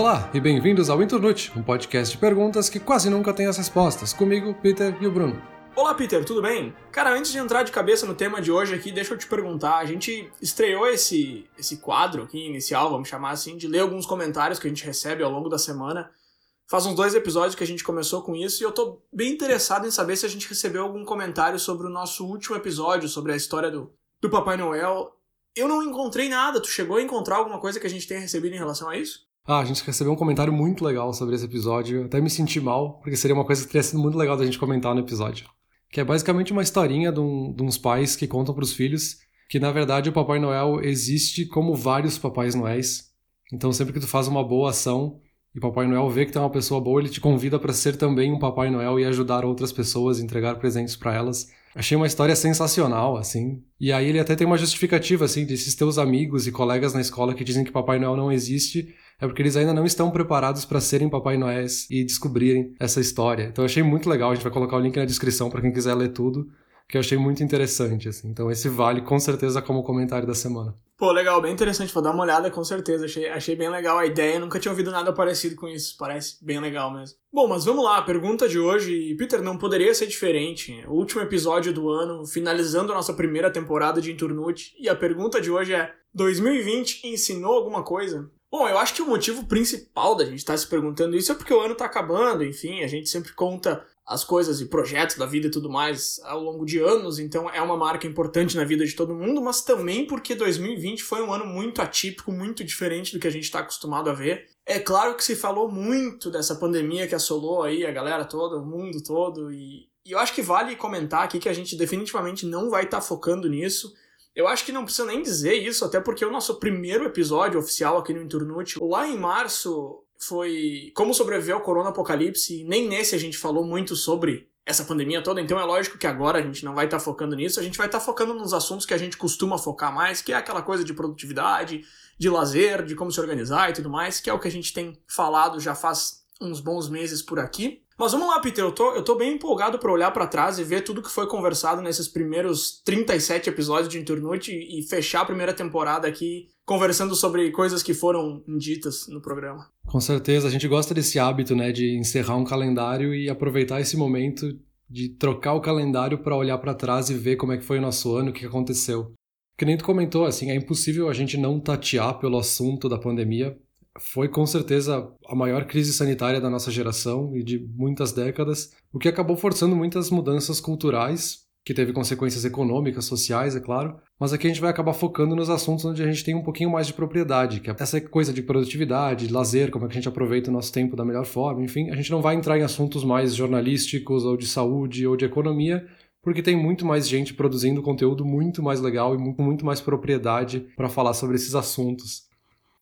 Olá e bem-vindos ao Internute, um podcast de perguntas que quase nunca tem as respostas. Comigo, Peter e o Bruno. Olá, Peter, tudo bem? Cara, antes de entrar de cabeça no tema de hoje aqui, deixa eu te perguntar. A gente estreou esse, esse quadro aqui inicial, vamos chamar assim, de ler alguns comentários que a gente recebe ao longo da semana. Faz uns dois episódios que a gente começou com isso e eu tô bem interessado em saber se a gente recebeu algum comentário sobre o nosso último episódio, sobre a história do, do Papai Noel. Eu não encontrei nada. Tu chegou a encontrar alguma coisa que a gente tenha recebido em relação a isso? Ah, a gente recebeu um comentário muito legal sobre esse episódio. Até me senti mal, porque seria uma coisa que teria sido muito legal da gente comentar no episódio. Que é basicamente uma historinha de, um, de uns pais que contam para os filhos que, na verdade, o Papai Noel existe como vários Papais Noéis. Então, sempre que tu faz uma boa ação, e Papai Noel vê que tu é uma pessoa boa, ele te convida para ser também um Papai Noel e ajudar outras pessoas, entregar presentes para elas. Achei uma história sensacional, assim. E aí ele até tem uma justificativa, assim, desses teus amigos e colegas na escola que dizem que Papai Noel não existe, é porque eles ainda não estão preparados para serem Papai Noéis e descobrirem essa história. Então eu achei muito legal, a gente vai colocar o link na descrição para quem quiser ler tudo que eu achei muito interessante, assim. Então esse vale com certeza como comentário da semana. Pô, legal, bem interessante, vou dar uma olhada com certeza, achei, achei bem legal a ideia, nunca tinha ouvido nada parecido com isso, parece bem legal mesmo. Bom, mas vamos lá, a pergunta de hoje, Peter, não poderia ser diferente, o último episódio do ano, finalizando a nossa primeira temporada de Inturnute, e a pergunta de hoje é, 2020 ensinou alguma coisa? Bom, eu acho que o motivo principal da gente estar tá se perguntando isso é porque o ano está acabando, enfim, a gente sempre conta as coisas e projetos da vida e tudo mais ao longo de anos, então é uma marca importante na vida de todo mundo, mas também porque 2020 foi um ano muito atípico, muito diferente do que a gente está acostumado a ver. É claro que se falou muito dessa pandemia que assolou aí a galera toda, o mundo todo, e, e eu acho que vale comentar aqui que a gente definitivamente não vai estar tá focando nisso. Eu acho que não precisa nem dizer isso, até porque o nosso primeiro episódio oficial aqui no Inturnute, lá em março, foi como sobreviver ao corona apocalipse, e nem nesse a gente falou muito sobre essa pandemia toda, então é lógico que agora a gente não vai estar tá focando nisso, a gente vai estar tá focando nos assuntos que a gente costuma focar mais, que é aquela coisa de produtividade, de lazer, de como se organizar e tudo mais, que é o que a gente tem falado já faz uns bons meses por aqui. Mas vamos lá, Peter, eu tô, eu tô bem empolgado para olhar para trás e ver tudo que foi conversado nesses primeiros 37 episódios de Internute e, e fechar a primeira temporada aqui conversando sobre coisas que foram ditas no programa. Com certeza, a gente gosta desse hábito, né, de encerrar um calendário e aproveitar esse momento de trocar o calendário para olhar para trás e ver como é que foi o nosso ano, o que aconteceu. Que nem tu comentou, assim, é impossível a gente não tatear pelo assunto da pandemia, foi com certeza a maior crise sanitária da nossa geração e de muitas décadas, o que acabou forçando muitas mudanças culturais, que teve consequências econômicas, sociais, é claro, mas aqui a gente vai acabar focando nos assuntos onde a gente tem um pouquinho mais de propriedade, que é essa coisa de produtividade, de lazer, como é que a gente aproveita o nosso tempo da melhor forma, enfim, a gente não vai entrar em assuntos mais jornalísticos ou de saúde ou de economia, porque tem muito mais gente produzindo conteúdo muito mais legal e com muito mais propriedade para falar sobre esses assuntos.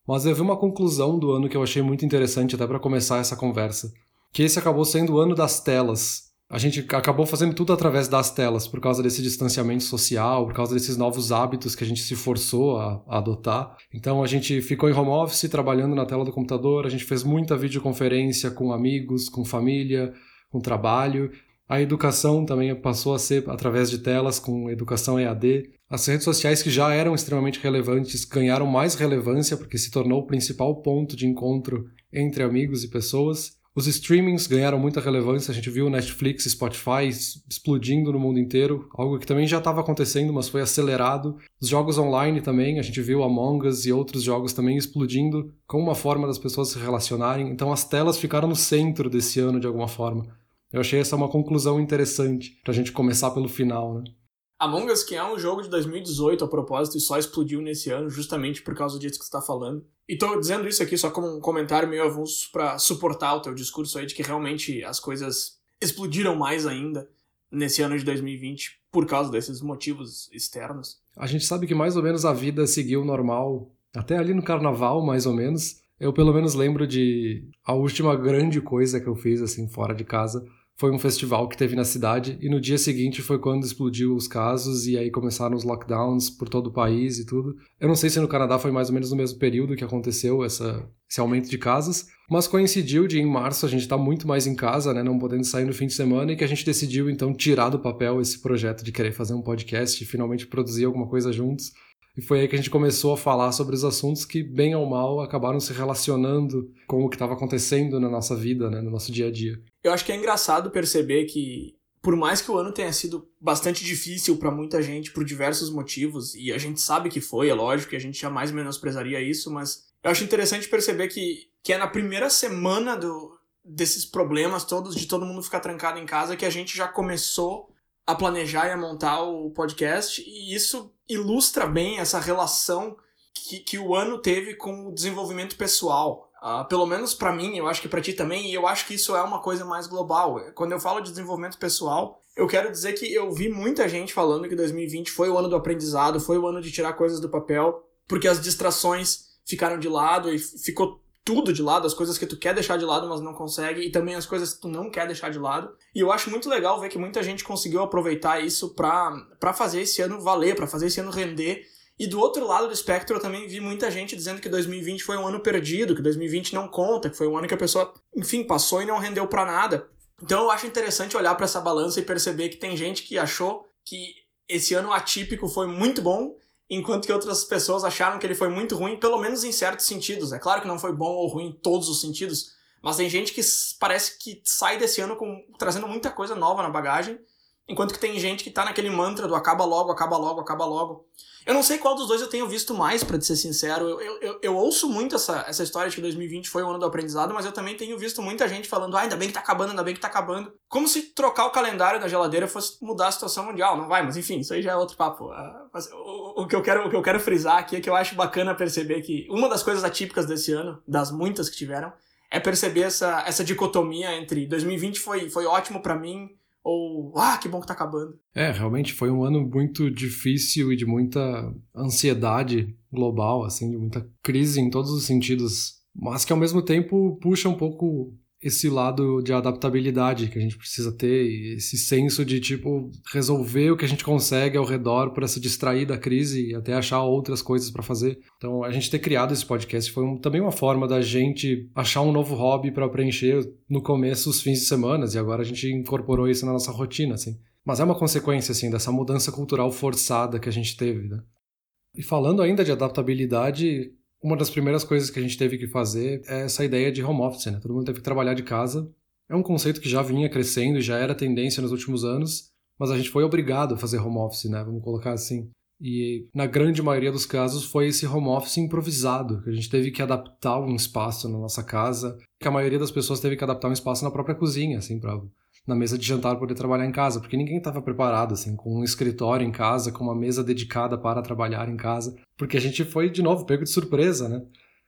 Mas eu vi uma conclusão do ano que eu achei muito interessante até para começar essa conversa, que esse acabou sendo o ano das telas. A gente acabou fazendo tudo através das telas, por causa desse distanciamento social, por causa desses novos hábitos que a gente se forçou a, a adotar. Então a gente ficou em home office, trabalhando na tela do computador, a gente fez muita videoconferência com amigos, com família, com trabalho, a educação também passou a ser através de telas com educação EAD. As redes sociais que já eram extremamente relevantes ganharam mais relevância porque se tornou o principal ponto de encontro entre amigos e pessoas. Os streamings ganharam muita relevância, a gente viu Netflix e Spotify explodindo no mundo inteiro, algo que também já estava acontecendo, mas foi acelerado. Os jogos online também, a gente viu Among Us e outros jogos também explodindo como uma forma das pessoas se relacionarem. Então as telas ficaram no centro desse ano de alguma forma. Eu achei essa uma conclusão interessante pra gente começar pelo final, né? Among Us, que é um jogo de 2018 a propósito e só explodiu nesse ano justamente por causa disso que você tá falando. E tô dizendo isso aqui só como um comentário meio avulso para suportar o teu discurso aí de que realmente as coisas explodiram mais ainda nesse ano de 2020 por causa desses motivos externos. A gente sabe que mais ou menos a vida seguiu normal até ali no carnaval, mais ou menos. Eu pelo menos lembro de a última grande coisa que eu fiz assim fora de casa foi um festival que teve na cidade e no dia seguinte foi quando explodiu os casos e aí começaram os lockdowns por todo o país e tudo. Eu não sei se no Canadá foi mais ou menos no mesmo período que aconteceu essa, esse aumento de casos, mas coincidiu de em março a gente estar tá muito mais em casa, né, não podendo sair no fim de semana e que a gente decidiu então tirar do papel esse projeto de querer fazer um podcast e finalmente produzir alguma coisa juntos. E foi aí que a gente começou a falar sobre os assuntos que, bem ou mal, acabaram se relacionando com o que estava acontecendo na nossa vida, né, no nosso dia a dia. Eu acho que é engraçado perceber que, por mais que o ano tenha sido bastante difícil para muita gente, por diversos motivos, e a gente sabe que foi, é lógico, que a gente jamais menosprezaria isso, mas eu acho interessante perceber que, que é na primeira semana do, desses problemas todos, de todo mundo ficar trancado em casa, que a gente já começou a planejar e a montar o podcast, e isso ilustra bem essa relação que, que o ano teve com o desenvolvimento pessoal. Uh, pelo menos para mim, eu acho que para ti também, e eu acho que isso é uma coisa mais global. Quando eu falo de desenvolvimento pessoal, eu quero dizer que eu vi muita gente falando que 2020 foi o ano do aprendizado, foi o ano de tirar coisas do papel, porque as distrações ficaram de lado e ficou tudo de lado, as coisas que tu quer deixar de lado, mas não consegue, e também as coisas que tu não quer deixar de lado. E eu acho muito legal ver que muita gente conseguiu aproveitar isso para fazer esse ano valer, para fazer esse ano render. E do outro lado do espectro, eu também vi muita gente dizendo que 2020 foi um ano perdido, que 2020 não conta, que foi um ano que a pessoa, enfim, passou e não rendeu para nada. Então eu acho interessante olhar para essa balança e perceber que tem gente que achou que esse ano atípico foi muito bom enquanto que outras pessoas acharam que ele foi muito ruim, pelo menos em certos sentidos. É claro que não foi bom ou ruim em todos os sentidos, mas tem gente que parece que sai desse ano com, trazendo muita coisa nova na bagagem, enquanto que tem gente que tá naquele mantra do acaba logo, acaba logo, acaba logo. Eu não sei qual dos dois eu tenho visto mais, para ser sincero. Eu, eu, eu, eu, ouço muito essa, essa história de que 2020 foi o ano do aprendizado, mas eu também tenho visto muita gente falando, ah, ainda bem que tá acabando, ainda bem que tá acabando. Como se trocar o calendário da geladeira fosse mudar a situação mundial. Não vai, mas enfim, isso aí já é outro papo. Uh, mas, o, o, que eu quero, o que eu quero frisar aqui é que eu acho bacana perceber que uma das coisas atípicas desse ano, das muitas que tiveram, é perceber essa, essa dicotomia entre 2020 foi, foi ótimo para mim, ou ah, que bom que tá acabando. É, realmente foi um ano muito difícil e de muita ansiedade global, assim, de muita crise em todos os sentidos, mas que ao mesmo tempo puxa um pouco esse lado de adaptabilidade que a gente precisa ter, esse senso de tipo resolver o que a gente consegue ao redor para se distrair da crise e até achar outras coisas para fazer. Então, a gente ter criado esse podcast foi um, também uma forma da gente achar um novo hobby para preencher no começo os fins de semana e agora a gente incorporou isso na nossa rotina, assim. Mas é uma consequência assim dessa mudança cultural forçada que a gente teve, né? E falando ainda de adaptabilidade, uma das primeiras coisas que a gente teve que fazer é essa ideia de home office, né? Todo mundo teve que trabalhar de casa. É um conceito que já vinha crescendo e já era tendência nos últimos anos, mas a gente foi obrigado a fazer home office, né? Vamos colocar assim. E na grande maioria dos casos foi esse home office improvisado, que a gente teve que adaptar um espaço na nossa casa, que a maioria das pessoas teve que adaptar um espaço na própria cozinha, assim, para na mesa de jantar poder trabalhar em casa, porque ninguém estava preparado assim, com um escritório em casa, com uma mesa dedicada para trabalhar em casa, porque a gente foi de novo pego de surpresa, né?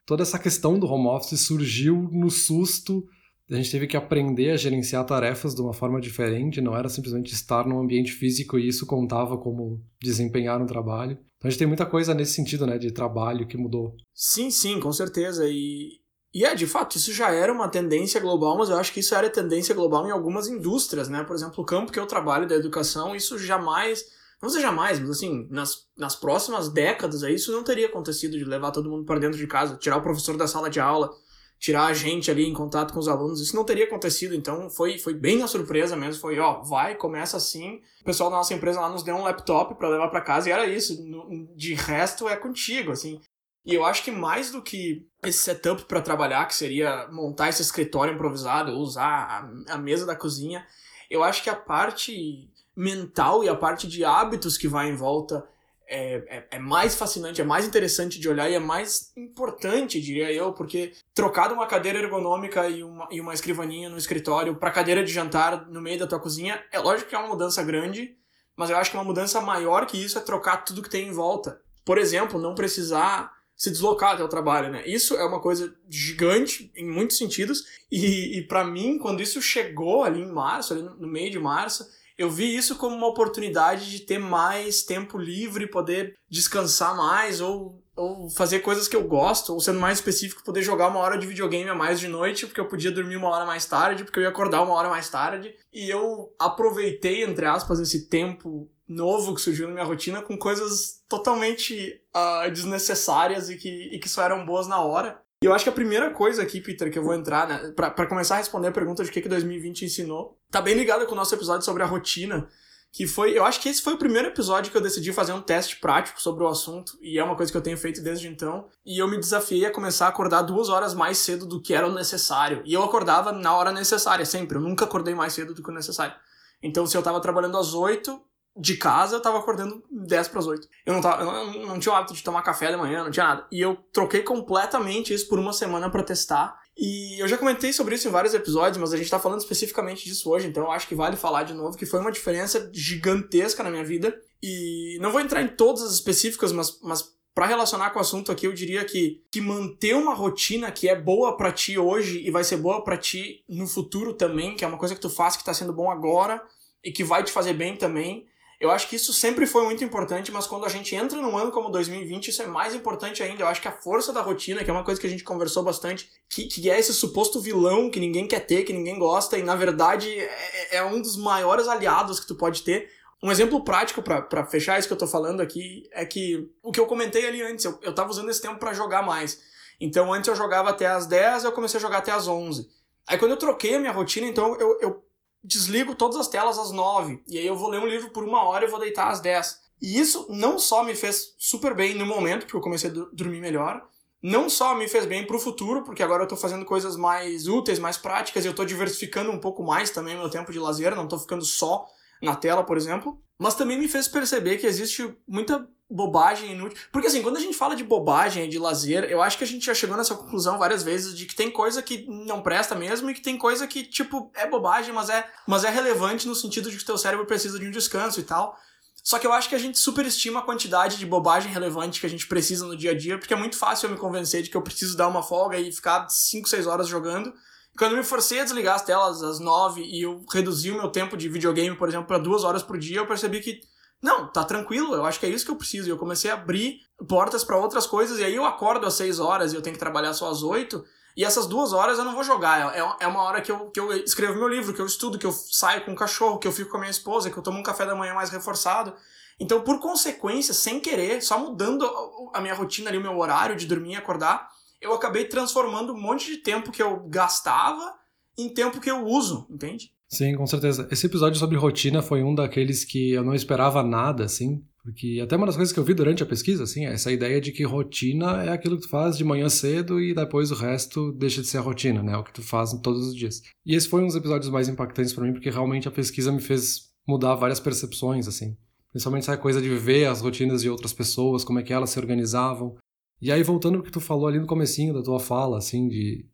Toda essa questão do home office surgiu no susto, a gente teve que aprender a gerenciar tarefas de uma forma diferente, não era simplesmente estar num ambiente físico e isso contava como desempenhar um trabalho. Então a gente tem muita coisa nesse sentido, né, de trabalho que mudou. Sim, sim, com certeza. E e é, de fato, isso já era uma tendência global, mas eu acho que isso era tendência global em algumas indústrias, né? Por exemplo, o campo que eu trabalho da educação, isso jamais, não sei jamais, mas assim, nas, nas próximas décadas isso não teria acontecido de levar todo mundo para dentro de casa, tirar o professor da sala de aula, tirar a gente ali em contato com os alunos, isso não teria acontecido, então foi, foi bem na surpresa mesmo, foi, ó, vai, começa assim, o pessoal da nossa empresa lá nos deu um laptop para levar para casa e era isso, de resto é contigo, assim, e eu acho que mais do que esse setup para trabalhar, que seria montar esse escritório improvisado, usar a, a, mesa da cozinha, eu acho que a parte mental e a parte de hábitos que vai em volta é, é, é, mais fascinante, é mais interessante de olhar e é mais importante, diria eu, porque trocar de uma cadeira ergonômica e uma, e uma escrivaninha no escritório para cadeira de jantar no meio da tua cozinha, é lógico que é uma mudança grande, mas eu acho que uma mudança maior que isso é trocar tudo que tem em volta. Por exemplo, não precisar se deslocar até o trabalho, né? Isso é uma coisa gigante em muitos sentidos e, e para mim, quando isso chegou ali em março, ali no, meio de março, eu vi isso como uma oportunidade de ter mais tempo livre, poder descansar mais ou, ou fazer coisas que eu gosto, ou sendo mais específico, poder jogar uma hora de videogame a mais de noite, porque eu podia dormir uma hora mais tarde, porque eu ia acordar uma hora mais tarde. E eu aproveitei, entre aspas, esse tempo novo que surgiu na minha rotina com coisas totalmente uh, desnecessárias e que, e que só eram boas na hora. E eu acho que a primeira coisa aqui, Peter, que eu vou entrar, né, para começar a responder a pergunta de o que, que 2020 ensinou, tá bem ligada com o nosso episódio sobre a rotina, que foi, eu acho que esse foi o primeiro episódio que eu decidi fazer um teste prático sobre o assunto, e é uma coisa que eu tenho feito desde então, e eu me desafiei a começar a acordar duas horas mais cedo do que era o necessário, e eu acordava na hora necessária, sempre, eu nunca acordei mais cedo do que o necessário. Então, se eu tava trabalhando às oito de casa, eu tava acordando 10 para as 8. Eu não, tava, eu não, não tinha o hábito de tomar café da manhã, não tinha nada. E eu troquei completamente isso por uma semana para testar. E eu já comentei sobre isso em vários episódios, mas a gente tá falando especificamente disso hoje, então acho que vale falar de novo, que foi uma diferença gigantesca na minha vida. E não vou entrar em todas as específicas, mas, mas para relacionar com o assunto aqui, eu diria que, que manter uma rotina que é boa para ti hoje e vai ser boa para ti no futuro também, que é uma coisa que tu faz que tá sendo bom agora e que vai te fazer bem também, eu acho que isso sempre foi muito importante, mas quando a gente entra num ano como 2020, isso é mais importante ainda. Eu acho que a força da rotina, que é uma coisa que a gente conversou bastante, que, que é esse suposto vilão que ninguém quer ter, que ninguém gosta, e na verdade é, é um dos maiores aliados que tu pode ter. Um exemplo prático para fechar isso que eu tô falando aqui é que o que eu comentei ali antes, eu, eu tava usando esse tempo para jogar mais. Então antes eu jogava até as 10, eu comecei a jogar até as 11. Aí quando eu troquei a minha rotina, então eu, eu desligo todas as telas às 9. E aí eu vou ler um livro por uma hora e vou deitar às 10. E isso não só me fez super bem no momento, porque eu comecei a dormir melhor, não só me fez bem pro futuro, porque agora eu tô fazendo coisas mais úteis, mais práticas, e eu tô diversificando um pouco mais também meu tempo de lazer, não tô ficando só na tela, por exemplo, mas também me fez perceber que existe muita bobagem inútil. Porque assim, quando a gente fala de bobagem e de lazer, eu acho que a gente já chegou nessa conclusão várias vezes de que tem coisa que não presta mesmo e que tem coisa que, tipo, é bobagem, mas é, mas é relevante no sentido de que o teu cérebro precisa de um descanso e tal. Só que eu acho que a gente superestima a quantidade de bobagem relevante que a gente precisa no dia a dia, porque é muito fácil eu me convencer de que eu preciso dar uma folga e ficar 5, 6 horas jogando. E quando eu me forcei a desligar as telas às 9 e eu reduzi o meu tempo de videogame, por exemplo, para 2 horas por dia, eu percebi que não, tá tranquilo, eu acho que é isso que eu preciso. E eu comecei a abrir portas para outras coisas, e aí eu acordo às 6 horas e eu tenho que trabalhar só às 8. E essas duas horas eu não vou jogar. É, é uma hora que eu, que eu escrevo meu livro, que eu estudo, que eu saio com o cachorro, que eu fico com a minha esposa, que eu tomo um café da manhã mais reforçado. Então, por consequência, sem querer, só mudando a minha rotina ali, o meu horário de dormir e acordar, eu acabei transformando um monte de tempo que eu gastava em tempo que eu uso, entende? Sim, com certeza. Esse episódio sobre rotina foi um daqueles que eu não esperava nada, assim, porque até uma das coisas que eu vi durante a pesquisa, assim, é essa ideia de que rotina é aquilo que tu faz de manhã cedo e depois o resto deixa de ser a rotina, né? É o que tu faz todos os dias. E esse foi um dos episódios mais impactantes para mim, porque realmente a pesquisa me fez mudar várias percepções, assim. Principalmente essa coisa de ver as rotinas de outras pessoas, como é que elas se organizavam. E aí, voltando ao que tu falou ali no comecinho da tua fala, assim, de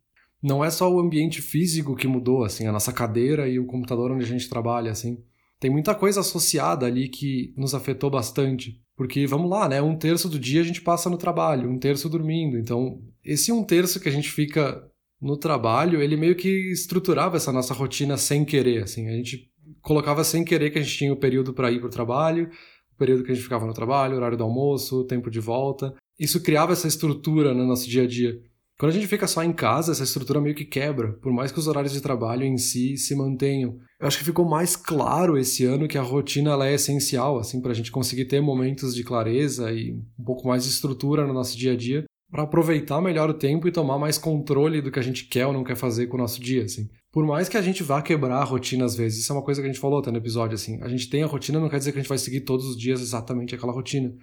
não é só o ambiente físico que mudou, assim, a nossa cadeira e o computador onde a gente trabalha, assim. Tem muita coisa associada ali que nos afetou bastante. Porque, vamos lá, né? Um terço do dia a gente passa no trabalho, um terço dormindo. Então, esse um terço que a gente fica no trabalho, ele meio que estruturava essa nossa rotina sem querer, assim. A gente colocava sem querer que a gente tinha o período para ir para o trabalho, o período que a gente ficava no trabalho, horário do almoço, tempo de volta. Isso criava essa estrutura no nosso dia a dia. Quando a gente fica só em casa, essa estrutura meio que quebra, por mais que os horários de trabalho em si se mantenham. Eu acho que ficou mais claro esse ano que a rotina ela é essencial, assim, para a gente conseguir ter momentos de clareza e um pouco mais de estrutura no nosso dia a dia, para aproveitar melhor o tempo e tomar mais controle do que a gente quer ou não quer fazer com o nosso dia, assim. Por mais que a gente vá quebrar a rotina às vezes, isso é uma coisa que a gente falou até no episódio, assim. A gente tem a rotina, não quer dizer que a gente vai seguir todos os dias exatamente aquela rotina.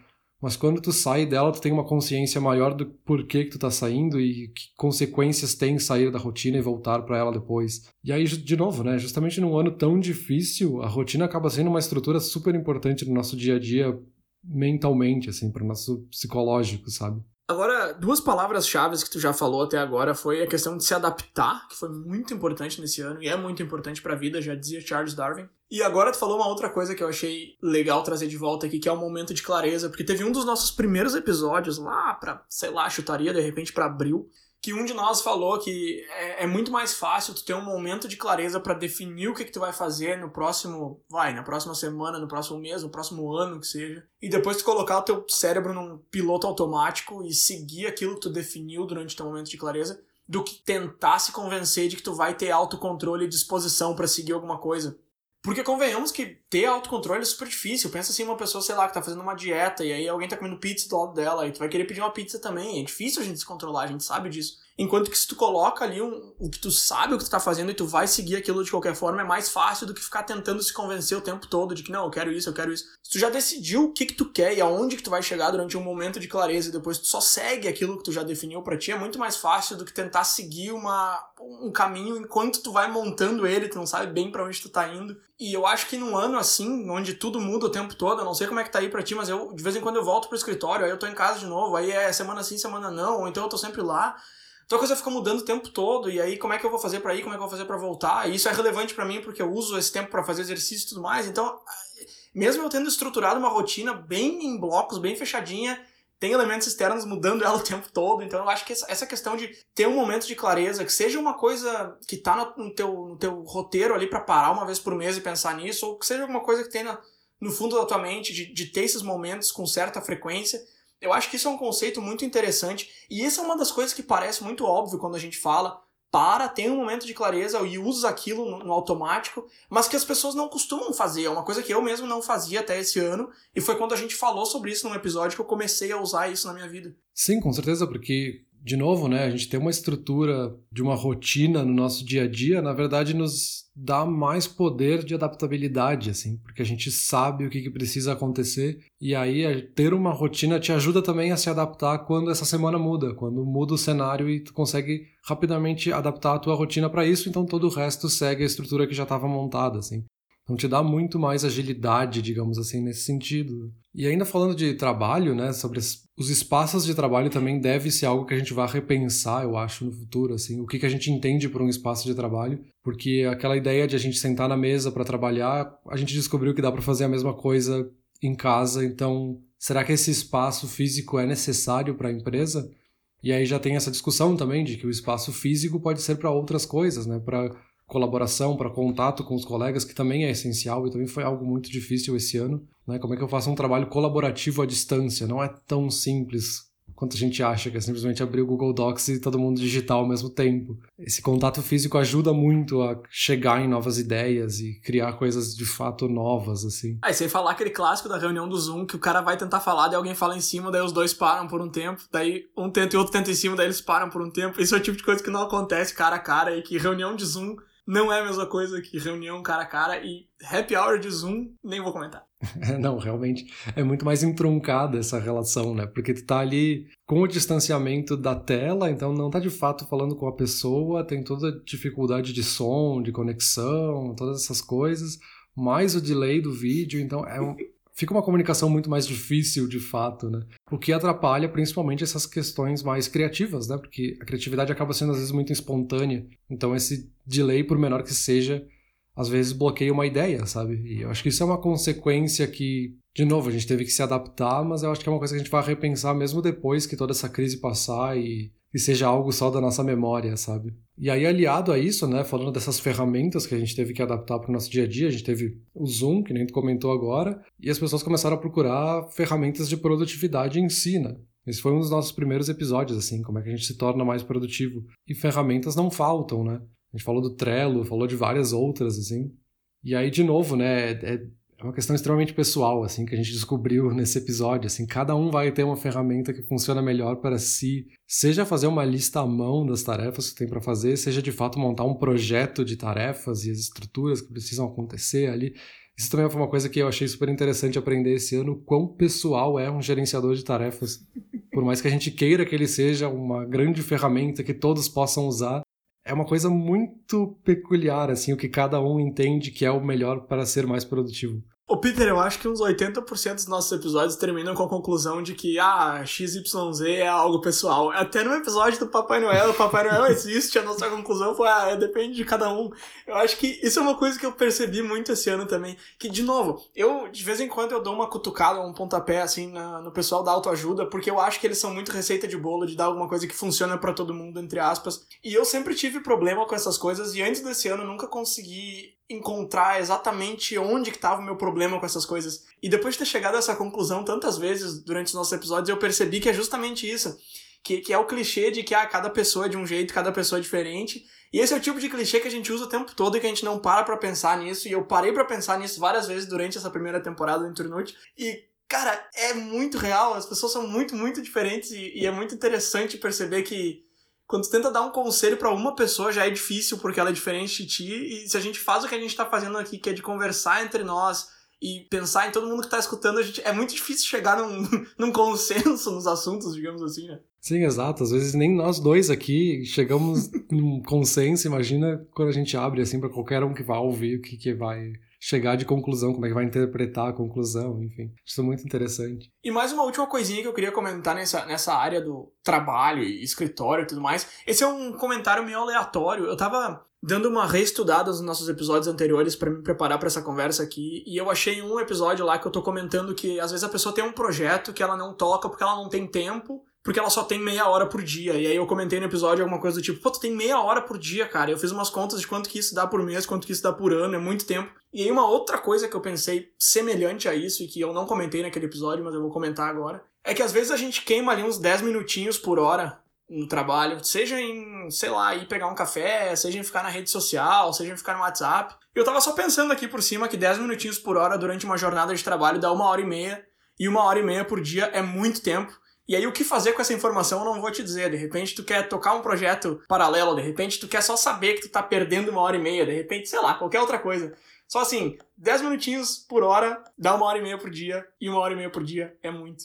Mas quando tu sai dela, tu tem uma consciência maior do porquê que tu tá saindo e que consequências tem sair da rotina e voltar para ela depois. E aí, de novo, né, justamente num ano tão difícil, a rotina acaba sendo uma estrutura super importante no nosso dia a dia mentalmente, assim, para o nosso psicológico, sabe? Agora, duas palavras-chave que tu já falou até agora foi a questão de se adaptar, que foi muito importante nesse ano e é muito importante para a vida, já dizia Charles Darwin. E agora tu falou uma outra coisa que eu achei legal trazer de volta aqui, que é o momento de clareza, porque teve um dos nossos primeiros episódios lá para, sei lá, chutaria de repente para abril, que um de nós falou que é, é, muito mais fácil tu ter um momento de clareza para definir o que, que tu vai fazer no próximo, vai, na próxima semana, no próximo mês, no próximo ano, que seja, e depois tu colocar o teu cérebro num piloto automático e seguir aquilo que tu definiu durante teu momento de clareza, do que tentar se convencer de que tu vai ter autocontrole e disposição para seguir alguma coisa. Porque convenhamos que ter autocontrole é super difícil. Pensa assim, uma pessoa, sei lá, que tá fazendo uma dieta e aí alguém tá comendo pizza do lado dela e tu vai querer pedir uma pizza também. É difícil a gente se controlar, a gente sabe disso. Enquanto que se tu coloca ali um, o que tu sabe o que tu tá fazendo e tu vai seguir aquilo de qualquer forma, é mais fácil do que ficar tentando se convencer o tempo todo de que não, eu quero isso, eu quero isso. Se tu já decidiu o que que tu quer e aonde que tu vai chegar durante um momento de clareza e depois tu só segue aquilo que tu já definiu para ti, é muito mais fácil do que tentar seguir uma, um caminho enquanto tu vai montando ele, tu não sabe bem para onde tu tá indo. E eu acho que num ano assim, onde tudo muda o tempo todo, eu não sei como é que tá aí pra ti, mas eu de vez em quando eu volto pro escritório, aí eu tô em casa de novo, aí é semana sim, semana não, ou então eu tô sempre lá. Então a coisa fica mudando o tempo todo, e aí como é que eu vou fazer para ir, como é que eu vou fazer para voltar? E isso é relevante para mim porque eu uso esse tempo para fazer exercício e tudo mais. Então, mesmo eu tendo estruturado uma rotina bem em blocos, bem fechadinha, tem elementos externos mudando ela o tempo todo. Então eu acho que essa questão de ter um momento de clareza, que seja uma coisa que tá no teu, no teu roteiro ali para parar uma vez por mês e pensar nisso, ou que seja alguma coisa que tenha no fundo da tua mente de, de ter esses momentos com certa frequência, eu acho que isso é um conceito muito interessante e isso é uma das coisas que parece muito óbvio quando a gente fala. Para, tem um momento de clareza e usa aquilo no, no, automático, mas que as pessoas não costumam fazer. É uma coisa que eu mesmo não fazia até esse ano, e foi quando a gente falou sobre isso num episódio que eu comecei a usar isso na minha vida. Sim, com certeza, porque de novo, né, a gente tem uma estrutura de uma rotina no nosso dia a dia, na verdade nos dá mais poder de adaptabilidade, assim, porque a gente sabe o que, que precisa acontecer e aí ter uma rotina te ajuda também a se adaptar quando essa semana muda, quando muda o cenário e tu consegue rapidamente adaptar a tua rotina para isso, então todo o resto segue a estrutura que já estava montada, assim. Então te dá muito mais agilidade, digamos assim, nesse sentido. E ainda falando de trabalho, né, sobre os espaços de trabalho também deve ser algo que a gente vai repensar, eu acho, no futuro, assim, o que, que a gente entende por um espaço de trabalho, porque aquela ideia de a gente sentar na mesa para trabalhar, a gente descobriu que dá para fazer a mesma coisa em casa, então será que esse espaço físico é necessário para a empresa? E aí já tem essa discussão também de que o espaço físico pode ser para outras coisas, né, para colaboração, para contato com os colegas, que também é essencial e também foi algo muito difícil esse ano. Né? Como é que eu faço um trabalho colaborativo à distância? Não é tão simples quanto a gente acha, que é simplesmente abrir o Google Docs e todo mundo digitar ao mesmo tempo. Esse contato físico ajuda muito a chegar em novas ideias e criar coisas de fato novas, assim. Aí sem falar aquele clássico da reunião do Zoom, que o cara vai tentar falar, daí alguém fala em cima, daí os dois param por um tempo, daí um tenta e outro tenta em cima, daí eles param por um tempo. Isso é o tipo de coisa que não acontece cara a cara e que reunião de Zoom não é a mesma coisa que reunião cara a cara e happy hour de Zoom, nem vou comentar. não, realmente é muito mais entroncada essa relação, né? Porque tu tá ali com o distanciamento da tela, então não tá de fato falando com a pessoa, tem toda a dificuldade de som, de conexão, todas essas coisas, mais o delay do vídeo, então é um, fica uma comunicação muito mais difícil de fato, né? O que atrapalha principalmente essas questões mais criativas, né? Porque a criatividade acaba sendo às vezes muito espontânea. Então esse delay, por menor que seja, às vezes bloqueia uma ideia, sabe? E eu acho que isso é uma consequência que, de novo, a gente teve que se adaptar, mas eu acho que é uma coisa que a gente vai repensar mesmo depois que toda essa crise passar e que seja algo só da nossa memória, sabe? E aí, aliado a isso, né, falando dessas ferramentas que a gente teve que adaptar para o nosso dia a dia, a gente teve o Zoom, que nem tu comentou agora, e as pessoas começaram a procurar ferramentas de produtividade em si, né? Esse foi um dos nossos primeiros episódios, assim, como é que a gente se torna mais produtivo. E ferramentas não faltam, né? A gente falou do Trello, falou de várias outras, assim. E aí, de novo, né, é, é uma questão extremamente pessoal, assim, que a gente descobriu nesse episódio, assim, cada um vai ter uma ferramenta que funciona melhor para si, seja fazer uma lista à mão das tarefas que tem para fazer, seja de fato montar um projeto de tarefas e as estruturas que precisam acontecer ali. Isso também foi uma coisa que eu achei super interessante aprender esse ano, quão pessoal é um gerenciador de tarefas. Por mais que a gente queira que ele seja uma grande ferramenta que todos possam usar, é uma coisa muito peculiar, assim, o que cada um entende que é o melhor para ser mais produtivo. Ô Peter, eu acho que uns 80% dos nossos episódios terminam com a conclusão de que, ah, XYZ é algo pessoal. Até no episódio do Papai Noel, o Papai Noel existe, a nossa conclusão foi, ah, depende de cada um. Eu acho que isso é uma coisa que eu percebi muito esse ano também. Que, de novo, eu, de vez em quando, eu dou uma cutucada, um pontapé, assim, na, no pessoal da autoajuda, porque eu acho que eles são muito receita de bolo, de dar alguma coisa que funciona para todo mundo, entre aspas. E eu sempre tive problema com essas coisas, e antes desse ano eu nunca consegui encontrar exatamente onde que estava o meu problema com essas coisas. E depois de ter chegado a essa conclusão tantas vezes durante os nossos episódios, eu percebi que é justamente isso. Que, que é o clichê de que ah, cada pessoa é de um jeito, cada pessoa é diferente. E esse é o tipo de clichê que a gente usa o tempo todo e que a gente não para pra pensar nisso. E eu parei para pensar nisso várias vezes durante essa primeira temporada do Internute. E, cara, é muito real. As pessoas são muito, muito diferentes. E, e é muito interessante perceber que quando tu tenta dar um conselho para uma pessoa já é difícil porque ela é diferente de ti. E se a gente faz o que a gente tá fazendo aqui, que é de conversar entre nós e pensar em todo mundo que tá escutando, a gente, é muito difícil chegar num, num consenso nos assuntos, digamos assim, né? Sim, exato. Às vezes nem nós dois aqui chegamos num consenso. Imagina quando a gente abre assim para qualquer um que vai ouvir o que, que vai chegar de conclusão, como é que vai interpretar a conclusão, enfim. Isso é muito interessante. E mais uma última coisinha que eu queria comentar nessa, nessa área do trabalho e escritório e tudo mais. Esse é um comentário meio aleatório. Eu tava dando uma reestudada nos nossos episódios anteriores para me preparar para essa conversa aqui, e eu achei um episódio lá que eu tô comentando que às vezes a pessoa tem um projeto que ela não toca porque ela não tem tempo porque ela só tem meia hora por dia. E aí eu comentei no episódio alguma coisa do tipo, pô, tu tem meia hora por dia, cara. Eu fiz umas contas de quanto que isso dá por mês, quanto que isso dá por ano, é muito tempo. E aí uma outra coisa que eu pensei semelhante a isso, e que eu não comentei naquele episódio, mas eu vou comentar agora, é que às vezes a gente queima ali uns 10 minutinhos por hora no trabalho, seja em, sei lá, ir pegar um café, seja em ficar na rede social, seja em ficar no WhatsApp. Eu tava só pensando aqui por cima que 10 minutinhos por hora durante uma jornada de trabalho dá uma hora e meia, e uma hora e meia por dia é muito tempo. E aí o que fazer com essa informação eu não vou te dizer. De repente tu quer tocar um projeto paralelo, de repente tu quer só saber que tu tá perdendo uma hora e meia, de repente, sei lá, qualquer outra coisa. Só assim, 10 minutinhos por hora dá uma hora e meia por dia, e uma hora e meia por dia é muito.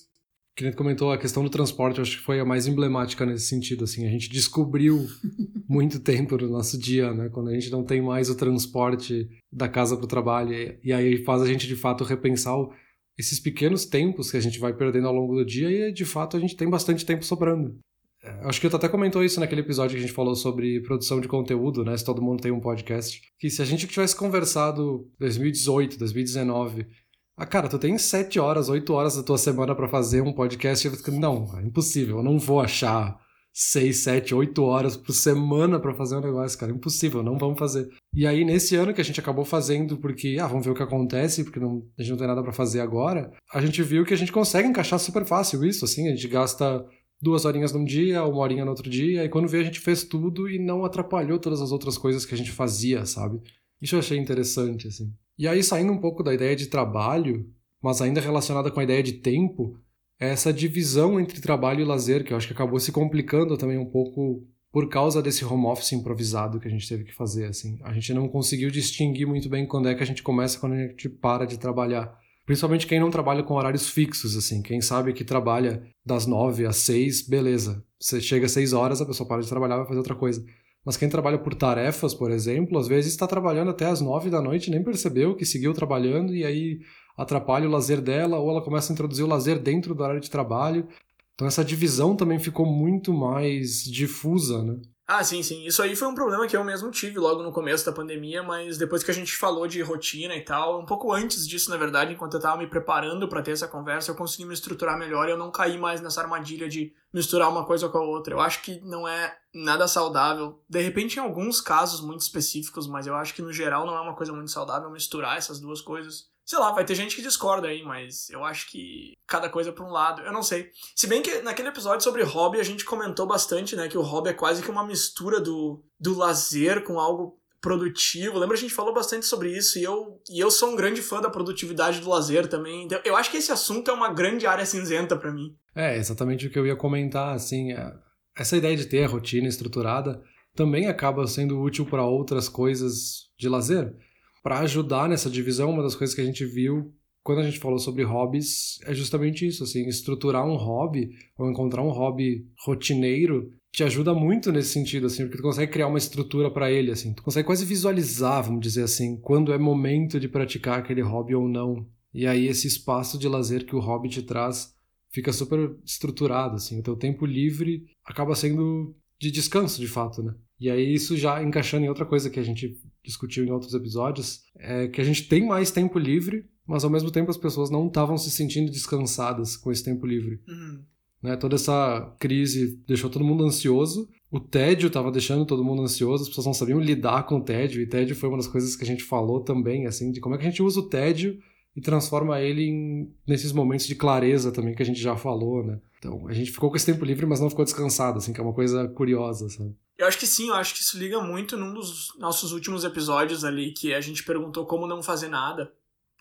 Que nem comentou, a questão do transporte, eu acho que foi a mais emblemática nesse sentido, assim, a gente descobriu muito tempo no nosso dia, né, quando a gente não tem mais o transporte da casa para o trabalho, e aí faz a gente de fato repensar o esses pequenos tempos que a gente vai perdendo ao longo do dia e de fato a gente tem bastante tempo sobrando. É, acho que eu até comentou isso naquele episódio que a gente falou sobre produção de conteúdo, né? Se todo mundo tem um podcast. Que se a gente tivesse conversado 2018, 2019, ah, cara, tu tem sete horas, oito horas da tua semana para fazer um podcast. Eu não, é impossível, eu não vou achar seis, sete, oito horas por semana para fazer um negócio, cara. Impossível, não vamos fazer. E aí, nesse ano que a gente acabou fazendo, porque, ah, vamos ver o que acontece, porque não, a gente não tem nada para fazer agora, a gente viu que a gente consegue encaixar super fácil isso, assim, a gente gasta duas horinhas num dia, uma horinha no outro dia, e quando vê a gente fez tudo e não atrapalhou todas as outras coisas que a gente fazia, sabe? Isso eu achei interessante, assim. E aí, saindo um pouco da ideia de trabalho, mas ainda relacionada com a ideia de tempo, essa divisão entre trabalho e lazer, que eu acho que acabou se complicando também um pouco por causa desse home office improvisado que a gente teve que fazer, assim. A gente não conseguiu distinguir muito bem quando é que a gente começa quando a gente para de trabalhar. Principalmente quem não trabalha com horários fixos, assim. Quem sabe que trabalha das nove às seis, beleza. Você chega às seis horas, a pessoa para de trabalhar vai fazer outra coisa. Mas quem trabalha por tarefas, por exemplo, às vezes está trabalhando até às nove da noite, nem percebeu que seguiu trabalhando e aí atrapalha o lazer dela, ou ela começa a introduzir o lazer dentro do horário de trabalho. Então essa divisão também ficou muito mais difusa, né? Ah, sim, sim. Isso aí foi um problema que eu mesmo tive logo no começo da pandemia, mas depois que a gente falou de rotina e tal, um pouco antes disso, na verdade, enquanto eu tava me preparando para ter essa conversa, eu consegui me estruturar melhor e eu não caí mais nessa armadilha de misturar uma coisa com a outra. Eu acho que não é nada saudável. De repente, em alguns casos muito específicos, mas eu acho que no geral não é uma coisa muito saudável misturar essas duas coisas. Sei lá, vai ter gente que discorda aí, mas eu acho que cada coisa por um lado, eu não sei. Se bem que naquele episódio sobre hobby a gente comentou bastante, né, que o hobby é quase que uma mistura do, do lazer com algo produtivo. Lembra a gente falou bastante sobre isso e eu, e eu sou um grande fã da produtividade do lazer também. Então, eu acho que esse assunto é uma grande área cinzenta para mim. É, exatamente o que eu ia comentar, assim, é, essa ideia de ter a rotina estruturada também acaba sendo útil para outras coisas de lazer para ajudar nessa divisão, uma das coisas que a gente viu quando a gente falou sobre hobbies é justamente isso, assim, estruturar um hobby ou encontrar um hobby rotineiro te ajuda muito nesse sentido, assim, porque tu consegue criar uma estrutura para ele, assim, tu consegue quase visualizar, vamos dizer assim, quando é momento de praticar aquele hobby ou não. E aí esse espaço de lazer que o hobby te traz fica super estruturado, assim, o teu tempo livre acaba sendo de descanso, de fato, né? E aí isso já encaixando em outra coisa que a gente discutiu em outros episódios, é que a gente tem mais tempo livre, mas ao mesmo tempo as pessoas não estavam se sentindo descansadas com esse tempo livre. Uhum. Né, toda essa crise deixou todo mundo ansioso. O tédio estava deixando todo mundo ansioso, as pessoas não sabiam lidar com o tédio, e tédio foi uma das coisas que a gente falou também, assim, de como é que a gente usa o tédio e transforma ele em, nesses momentos de clareza também que a gente já falou, né? Então, a gente ficou com esse tempo livre, mas não ficou descansado, assim, que é uma coisa curiosa, sabe? Eu acho que sim, eu acho que isso liga muito num dos nossos últimos episódios ali, que a gente perguntou como não fazer nada.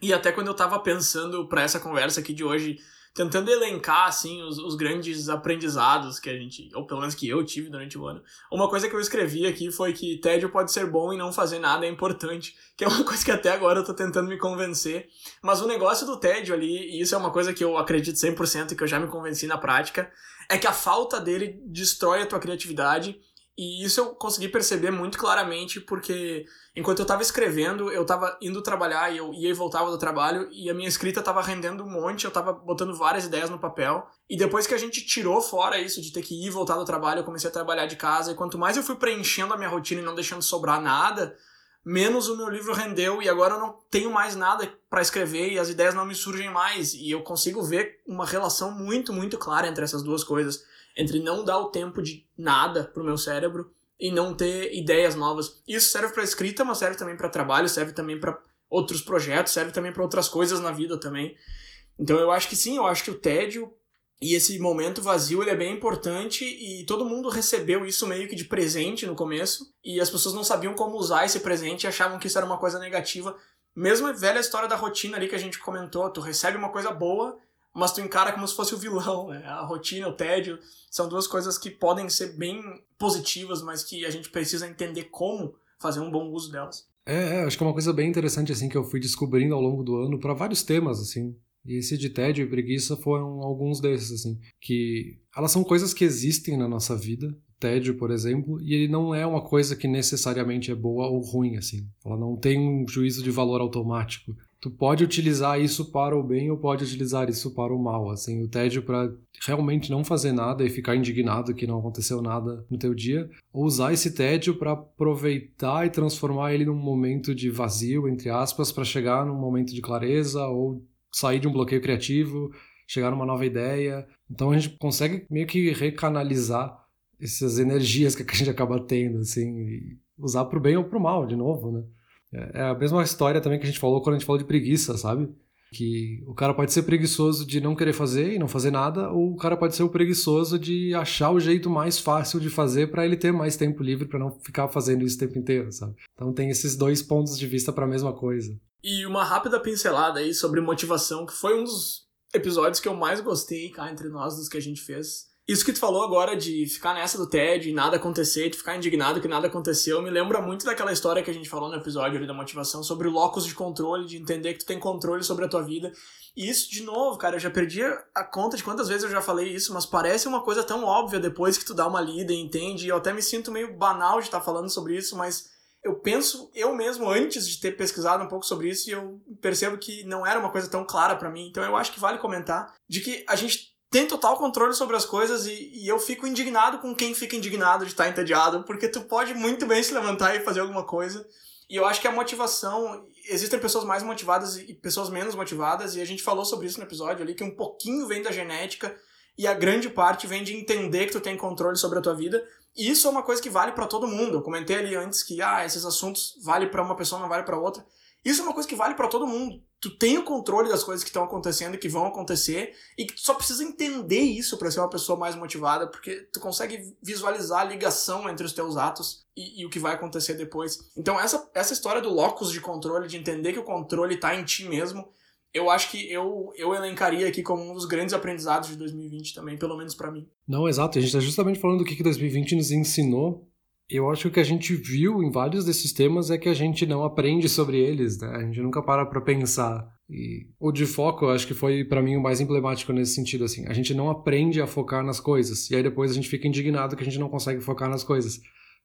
E até quando eu tava pensando para essa conversa aqui de hoje, tentando elencar, assim, os, os, grandes aprendizados que a gente, ou pelo menos que eu tive durante o ano. Uma coisa que eu escrevi aqui foi que tédio pode ser bom e não fazer nada é importante, que é uma coisa que até agora eu tô tentando me convencer. Mas o negócio do tédio ali, e isso é uma coisa que eu acredito 100% e que eu já me convenci na prática, é que a falta dele destrói a tua criatividade e isso eu consegui perceber muito claramente porque enquanto eu estava escrevendo, eu estava indo trabalhar e eu ia e voltava do trabalho e a minha escrita estava rendendo um monte, eu estava botando várias ideias no papel. E depois que a gente tirou fora isso de ter que ir e voltar do trabalho, eu comecei a trabalhar de casa e quanto mais eu fui preenchendo a minha rotina e não deixando sobrar nada, menos o meu livro rendeu e agora eu não tenho mais nada para escrever e as ideias não me surgem mais e eu consigo ver uma relação muito, muito clara entre essas duas coisas entre não dar o tempo de nada pro meu cérebro e não ter ideias novas. Isso serve para escrita, mas serve também para trabalho, serve também para outros projetos, serve também para outras coisas na vida também. Então eu acho que sim, eu acho que o tédio e esse momento vazio ele é bem importante e todo mundo recebeu isso meio que de presente no começo e as pessoas não sabiam como usar esse presente e achavam que isso era uma coisa negativa. Mesmo a velha história da rotina ali que a gente comentou, tu recebe uma coisa boa mas tu encara como se fosse o vilão, né? A rotina, o tédio, são duas coisas que podem ser bem positivas, mas que a gente precisa entender como fazer um bom uso delas. É, é acho que é uma coisa bem interessante assim que eu fui descobrindo ao longo do ano para vários temas assim. E esse de tédio e preguiça foram alguns desses assim, que elas são coisas que existem na nossa vida. Tédio, por exemplo, e ele não é uma coisa que necessariamente é boa ou ruim assim. Ela não tem um juízo de valor automático tu pode utilizar isso para o bem ou pode utilizar isso para o mal, assim, o tédio para realmente não fazer nada e ficar indignado que não aconteceu nada no teu dia, ou usar esse tédio para aproveitar e transformar ele num momento de vazio, entre aspas, para chegar num momento de clareza ou sair de um bloqueio criativo, chegar numa nova ideia. Então a gente consegue meio que recanalizar essas energias que a gente acaba tendo, assim, usar para o bem ou para o mal, de novo, né? É, é a mesma história também que a gente falou quando a gente falou de preguiça, sabe? Que o cara pode ser preguiçoso de não querer fazer e não fazer nada, ou o cara pode ser o preguiçoso de achar o jeito mais fácil de fazer para ele ter mais tempo livre para não ficar fazendo isso o tempo inteiro, sabe? Então tem esses dois pontos de vista para a mesma coisa. E uma rápida pincelada aí sobre motivação, que foi um dos episódios que eu mais gostei cá entre nós dos que a gente fez. Isso que tu falou agora de ficar nessa do TED e nada acontecer, tu ficar indignado que nada aconteceu, me lembra muito daquela história que a gente falou no episódio ali da motivação sobre o locus de controle, de entender que tu tem controle sobre a tua vida. E isso, de novo, cara, eu já perdi a conta de quantas vezes eu já falei isso, mas parece uma coisa tão óbvia depois que tu dá uma lida e entende. E eu até me sinto meio banal de estar falando sobre isso, mas eu penso eu mesmo antes de ter pesquisado um pouco sobre isso e eu percebo que não era uma coisa tão clara para mim. Então eu acho que vale comentar de que a gente tem total controle sobre as coisas e, e, eu fico indignado com quem fica indignado de estar entediado, porque tu pode muito bem se levantar e fazer alguma coisa. E eu acho que a motivação. Existem pessoas mais motivadas e pessoas menos motivadas, e a gente falou sobre isso no episódio ali, que um pouquinho vem da genética e a grande parte vem de entender que tu tem controle sobre a tua vida. E isso é uma coisa que vale para todo mundo. Eu comentei ali antes que ah, esses assuntos vale para uma pessoa, não vale para outra. Isso é uma coisa que vale para todo mundo. Tu tem o controle das coisas que estão acontecendo e que vão acontecer e que tu só precisa entender isso para ser uma pessoa mais motivada, porque tu consegue visualizar a ligação entre os teus atos e, e, o que vai acontecer depois. Então essa, essa história do locus de controle, de entender que o controle está em ti mesmo, eu acho que eu, eu elencaria aqui como um dos grandes aprendizados de 2020 também, pelo menos para mim. Não, exato. A gente está justamente falando do que 2020 nos ensinou eu acho que o que a gente viu em vários desses temas é que a gente não aprende sobre eles, né? A gente nunca para para pensar. E o de foco, eu acho que foi para mim o mais emblemático nesse sentido, assim. A gente não aprende a focar nas coisas. E aí depois a gente fica indignado que a gente não consegue focar nas coisas.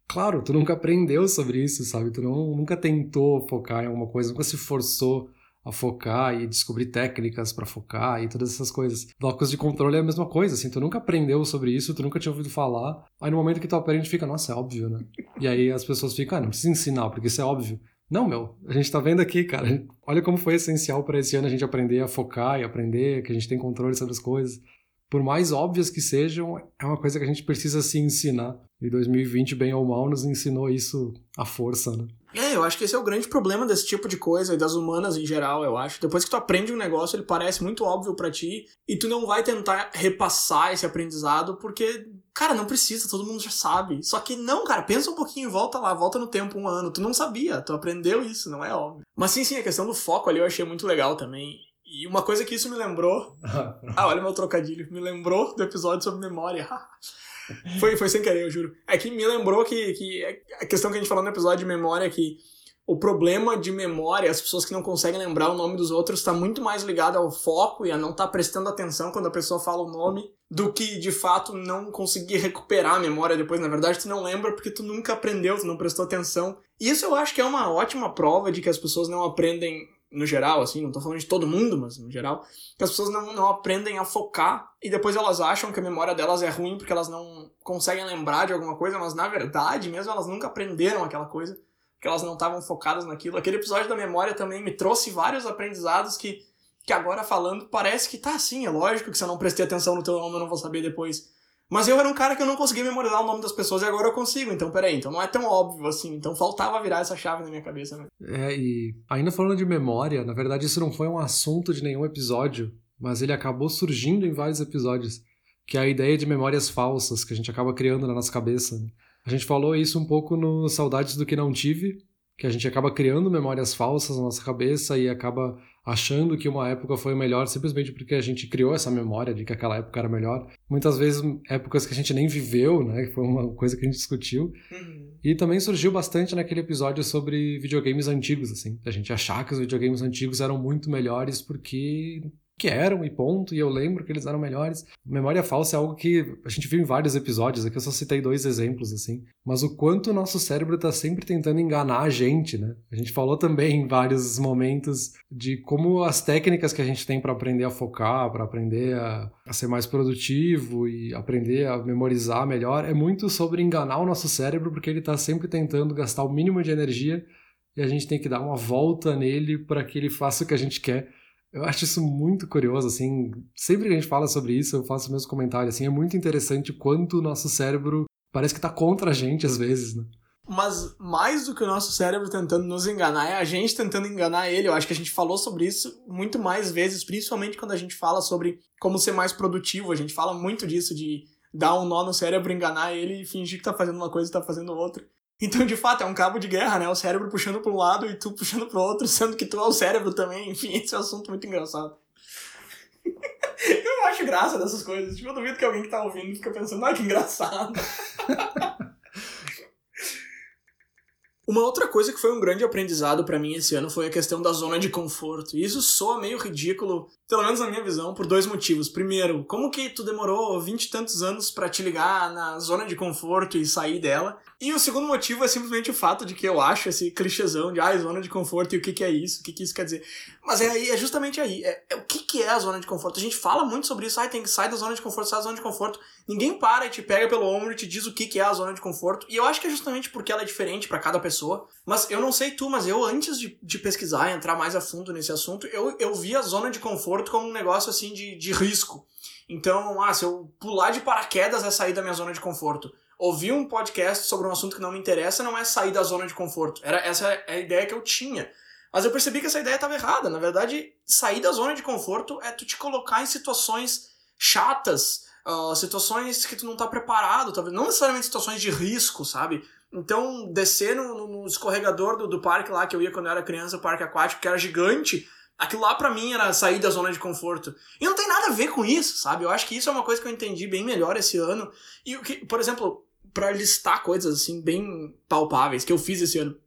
Claro, tu nunca aprendeu sobre isso, sabe? Tu não, nunca tentou focar em alguma coisa, nunca se forçou a focar e descobrir técnicas para focar e todas essas coisas. Locus de controle é a mesma coisa, assim, tu nunca aprendeu sobre isso, tu nunca tinha ouvido falar, aí no momento que tu aprende fica, nossa, é óbvio, né? E aí as pessoas ficam, ah, não precisa ensinar, porque isso é óbvio. Não, meu, a gente tá vendo aqui, cara, olha como foi essencial para esse ano a gente aprender a focar e aprender que a gente tem controle sobre as coisas. Por mais óbvias que sejam, é uma coisa que a gente precisa se ensinar. E 2020, bem ou mal, nos ensinou isso à força, né? É, eu acho que esse é o grande problema desse tipo de coisa e das humanas em geral, eu acho. Depois que tu aprende um negócio, ele parece muito óbvio para ti e tu não vai tentar repassar esse aprendizado porque, cara, não precisa, todo mundo já sabe. Só que não, cara, pensa um pouquinho, volta lá, volta no tempo um ano. Tu não sabia, tu aprendeu isso, não é óbvio. Mas sim, sim, a questão do foco ali eu achei muito legal também. E uma coisa que isso me lembrou. ah, olha meu trocadilho. Me lembrou do episódio sobre memória. foi, foi sem querer, eu juro. É que me lembrou que, que a questão que a gente falou no episódio de memória é que o problema de memória, as pessoas que não conseguem lembrar o nome dos outros, está muito mais ligado ao foco e a não estar tá prestando atenção quando a pessoa fala o nome, do que de fato não conseguir recuperar a memória depois. Na verdade, tu não lembra porque tu nunca aprendeu, tu não prestou atenção. Isso eu acho que é uma ótima prova de que as pessoas não aprendem no geral, assim, não tô falando de todo mundo, mas no geral, que as pessoas não, não aprendem a focar e depois elas acham que a memória delas é ruim porque elas não conseguem lembrar de alguma coisa, mas na verdade mesmo elas nunca aprenderam aquela coisa que elas não estavam focadas naquilo. Aquele episódio da memória também me trouxe vários aprendizados que, que agora falando parece que tá assim, é lógico que se eu não prestei atenção no teu nome eu não vou saber depois. Mas eu era um cara que eu não conseguia memorizar o nome das pessoas e agora eu consigo. Então, peraí, então não é tão óbvio assim. Então faltava virar essa chave na minha cabeça, né? É, e ainda falando de memória, na verdade isso não foi um assunto de nenhum episódio, mas ele acabou surgindo em vários episódios. Que é a ideia de memórias falsas que a gente acaba criando na nossa cabeça. Né? A gente falou isso um pouco no Saudades do que Não Tive, que a gente acaba criando memórias falsas na nossa cabeça e acaba achando que uma época foi melhor simplesmente porque a gente criou essa memória de que aquela época era melhor. Muitas vezes épocas que a gente nem viveu, né? Que foi uma coisa que a gente discutiu. Uhum. E também surgiu bastante naquele episódio sobre videogames antigos, assim. A gente achar que os videogames antigos eram muito melhores porque que eram e ponto, e eu lembro que eles eram melhores. Memória falsa é algo que a gente viu em vários episódios, aqui eu só citei dois exemplos, assim. Mas o quanto o nosso cérebro está sempre tentando enganar a gente, né? A gente falou também em vários momentos de como as técnicas que a gente tem para aprender a focar, para aprender a, a ser mais produtivo e aprender a memorizar melhor, é muito sobre enganar o nosso cérebro, porque ele está sempre tentando gastar o mínimo de energia e a gente tem que dar uma volta nele para que ele faça o que a gente quer eu acho isso muito curioso, assim. Sempre que a gente fala sobre isso, eu faço meus comentários, assim. É muito interessante quanto o nosso cérebro parece que tá contra a gente às vezes, né? Mas mais do que o nosso cérebro tentando nos enganar, é a gente tentando enganar ele. Eu acho que a gente falou sobre isso muito mais vezes, principalmente quando a gente fala sobre como ser mais produtivo. A gente fala muito disso, de dar um nó no cérebro, enganar ele e fingir que tá fazendo uma coisa e tá fazendo outra. Então, de fato, é um cabo de guerra, né? O cérebro puxando para um lado e tu puxando para o outro, sendo que tu é o cérebro também. Enfim, esse é um assunto muito engraçado. eu acho graça dessas coisas. Tipo, eu duvido que alguém que tá ouvindo fica pensando, ah, que engraçado. Uma outra coisa que foi um grande aprendizado para mim esse ano foi a questão da zona de conforto. E isso soa meio ridículo, pelo menos na minha visão, por dois motivos. Primeiro, como que tu demorou vinte e tantos anos para te ligar na zona de conforto e sair dela? E o segundo motivo é simplesmente o fato de que eu acho esse clichêzão de ah, zona de conforto e o que, que é isso, o que, que isso quer dizer. Mas é, é justamente aí. É, é, o que, que é a zona de conforto? A gente fala muito sobre isso, ah, tem que sair da zona de conforto, sai da zona de conforto. Ninguém para e te pega pelo ombro e te diz o que, que é a zona de conforto. E eu acho que é justamente porque ela é diferente para cada pessoa. Mas eu não sei tu, mas eu, antes de, de pesquisar e entrar mais a fundo nesse assunto, eu, eu vi a zona de conforto como um negócio assim de, de risco. Então, ah, se eu pular de paraquedas é sair da minha zona de conforto ouvir um podcast sobre um assunto que não me interessa não é sair da zona de conforto. Era essa é a ideia que eu tinha. Mas eu percebi que essa ideia estava errada. Na verdade, sair da zona de conforto é tu te colocar em situações chatas, uh, situações que tu não tá preparado, talvez não necessariamente situações de risco, sabe? Então, descer no, no escorregador do, do parque lá que eu ia quando eu era criança, o parque aquático, que era gigante, aquilo lá para mim era sair da zona de conforto. E não tem nada a ver com isso, sabe? Eu acho que isso é uma coisa que eu entendi bem melhor esse ano. E o que, por exemplo, para listar coisas assim bem palpáveis que eu fiz esse ano.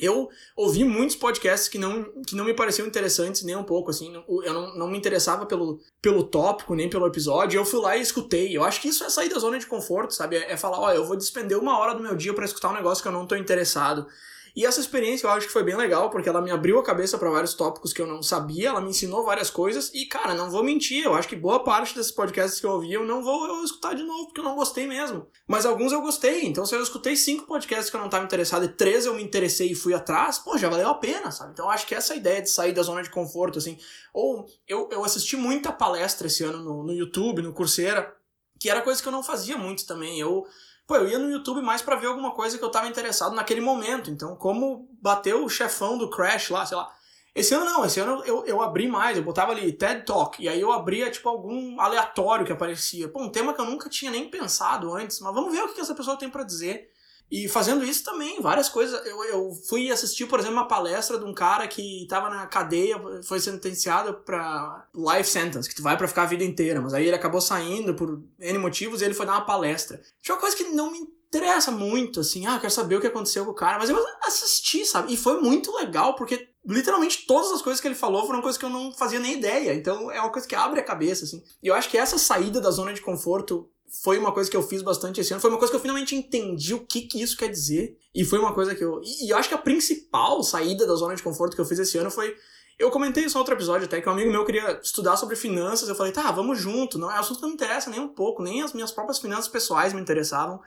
Eu ouvi muitos podcasts que não, que não me pareciam interessantes nem um pouco, assim. Eu não, não me interessava pelo, pelo tópico, nem pelo episódio. Eu fui lá e escutei. Eu acho que isso é sair da zona de conforto, sabe? É, é falar, ó, eu vou despender uma hora do meu dia para escutar um negócio que eu não tô interessado. E essa experiência eu acho que foi bem legal, porque ela me abriu a cabeça para vários tópicos que eu não sabia, ela me ensinou várias coisas, e cara, não vou mentir, eu acho que boa parte desses podcasts que eu ouvi eu não vou eu escutar de novo, porque eu não gostei mesmo. Mas alguns eu gostei, então se eu escutei cinco podcasts que eu não estava interessado e três eu me interessei e fui atrás, pô, já valeu a pena, sabe? Então eu acho que essa ideia de sair da zona de conforto, assim, ou eu, eu assisti muita palestra esse ano no, no YouTube, no Coursera, que era coisa que eu não fazia muito também. Eu Pô, eu ia no YouTube mais para ver alguma coisa que eu tava interessado naquele momento. Então, como bateu o chefão do Crash lá, sei lá. Esse ano não, esse ano eu, eu abri mais, eu botava ali TED Talk, e aí eu abria, tipo, algum aleatório que aparecia. Pô, um tema que eu nunca tinha nem pensado antes, mas vamos ver o que essa pessoa tem para dizer. E fazendo isso também, várias coisas. Eu, eu fui assistir, por exemplo, uma palestra de um cara que estava na cadeia, foi sentenciado para life sentence, que tu vai para ficar a vida inteira, mas aí ele acabou saindo por N motivos e ele foi dar uma palestra. Tinha uma coisa que não me interessa muito, assim, ah, quero saber o que aconteceu com o cara, mas eu assisti, sabe? E foi muito legal, porque literalmente todas as coisas que ele falou foram coisas que eu não fazia nem ideia. Então é uma coisa que abre a cabeça, assim. E eu acho que essa saída da zona de conforto foi uma coisa que eu fiz bastante esse ano. Foi uma coisa que eu finalmente entendi o que, que isso quer dizer. E foi uma coisa que eu. E, eu acho que a principal saída da zona de conforto que eu fiz esse ano foi. Eu comentei isso em outro episódio até, que um amigo meu queria estudar sobre finanças. Eu falei, tá, vamos junto. Não, é assunto que não me interessa nem um pouco, nem as minhas próprias finanças pessoais me interessavam.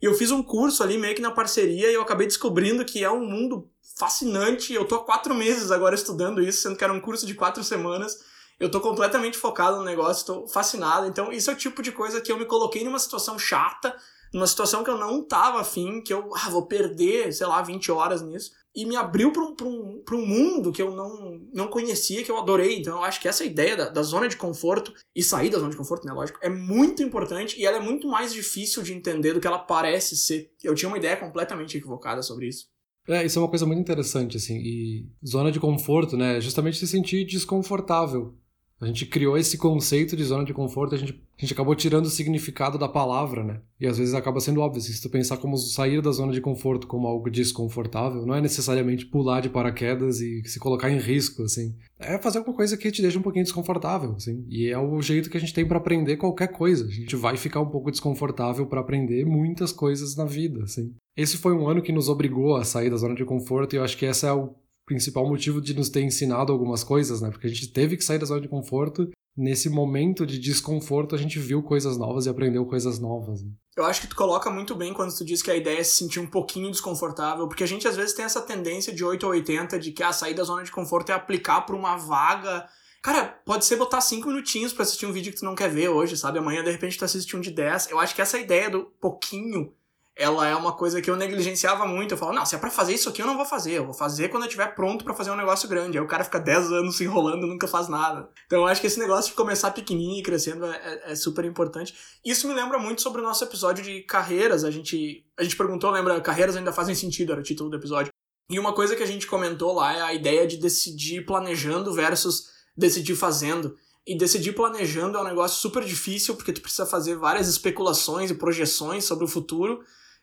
E eu fiz um curso ali meio que na parceria e eu acabei descobrindo que é um mundo fascinante. Eu tô há quatro meses agora estudando isso, sendo que era um curso de quatro semanas eu tô completamente focado no negócio, tô fascinado. Então, isso é o tipo de coisa que eu me coloquei numa situação chata, numa situação que eu não tava afim, que eu ah, vou perder, sei lá, 20 horas nisso. E me abriu para um, um, um mundo que eu não, não conhecia, que eu adorei. Então, eu acho que essa ideia da, da zona de conforto e sair da zona de conforto, né, lógico, é muito importante e ela é muito mais difícil de entender do que ela parece ser. Eu tinha uma ideia completamente equivocada sobre isso. É, isso é uma coisa muito interessante, assim. E zona de conforto, né? É justamente se sentir desconfortável. A gente criou esse conceito de zona de conforto, a gente, a gente acabou tirando o significado da palavra, né? E às vezes acaba sendo óbvio. Assim, se tu pensar como sair da zona de conforto como algo desconfortável, não é necessariamente pular de paraquedas e se colocar em risco, assim. É fazer alguma coisa que te deixa um pouquinho desconfortável, assim. E é o jeito que a gente tem para aprender qualquer coisa. A gente vai ficar um pouco desconfortável para aprender muitas coisas na vida, assim. Esse foi um ano que nos obrigou a sair da zona de conforto e eu acho que essa é o principal motivo de nos ter ensinado algumas coisas, né? Porque a gente teve que sair da zona de conforto. Nesse momento de desconforto, a gente viu coisas novas e aprendeu coisas novas. Né? Eu acho que tu coloca muito bem quando tu diz que a ideia é se sentir um pouquinho desconfortável, porque a gente às vezes tem essa tendência de 8 ou 80 de que a ah, sair da zona de conforto é aplicar para uma vaga Cara, pode ser botar 5 minutinhos para assistir um vídeo que tu não quer ver hoje, sabe? Amanhã, de repente, tu assiste um de 10. Eu acho que essa ideia do pouquinho ela é uma coisa que eu negligenciava muito. Eu falo, não, se é pra fazer isso aqui, eu não vou fazer. Eu vou fazer quando eu estiver pronto para fazer um negócio grande. Aí o cara fica 10 anos se enrolando e nunca faz nada. Então eu acho que esse negócio de começar pequenininho e crescendo é, é, é, super importante. Isso me lembra muito sobre o nosso episódio de carreiras. A gente, a gente perguntou, lembra, carreiras ainda fazem sentido, era o título do episódio. E uma coisa que a gente comentou lá é a ideia de decidir planejando versus decidir fazendo. E decidir planejando é um negócio super difícil, porque tu precisa fazer várias especulações e projeções sobre o futuro.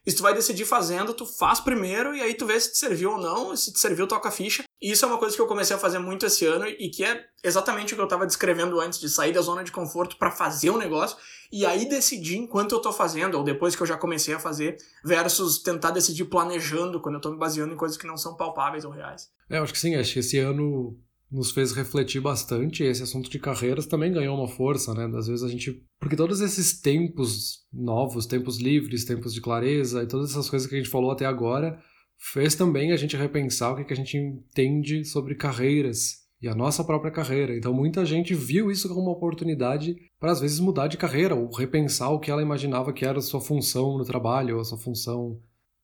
E se tu vai decidir fazendo, tu faz primeiro e aí tu vê se te serviu ou não, se te serviu, toca a ficha. E isso é uma coisa que eu comecei a fazer muito esse ano e que é exatamente o que eu estava descrevendo antes, de sair da zona de conforto para fazer um negócio e aí decidir enquanto eu tô fazendo, ou depois que eu já comecei a fazer, versus tentar decidir planejando quando eu tô me baseando em coisas que não são palpáveis ou reais. É, eu acho que sim, acho que esse ano nos fez refletir bastante. Esse assunto de carreiras também ganhou uma força, né? Às vezes a gente. Porque todos esses tempos novos, tempos livres, tempos de clareza e todas essas coisas que a gente falou até agora, fez também a gente repensar o que a gente entende sobre carreiras e a nossa própria carreira. Então muita gente viu isso como uma oportunidade para às vezes mudar de carreira ou repensar o que ela imaginava que era a sua função no trabalho, ou a sua função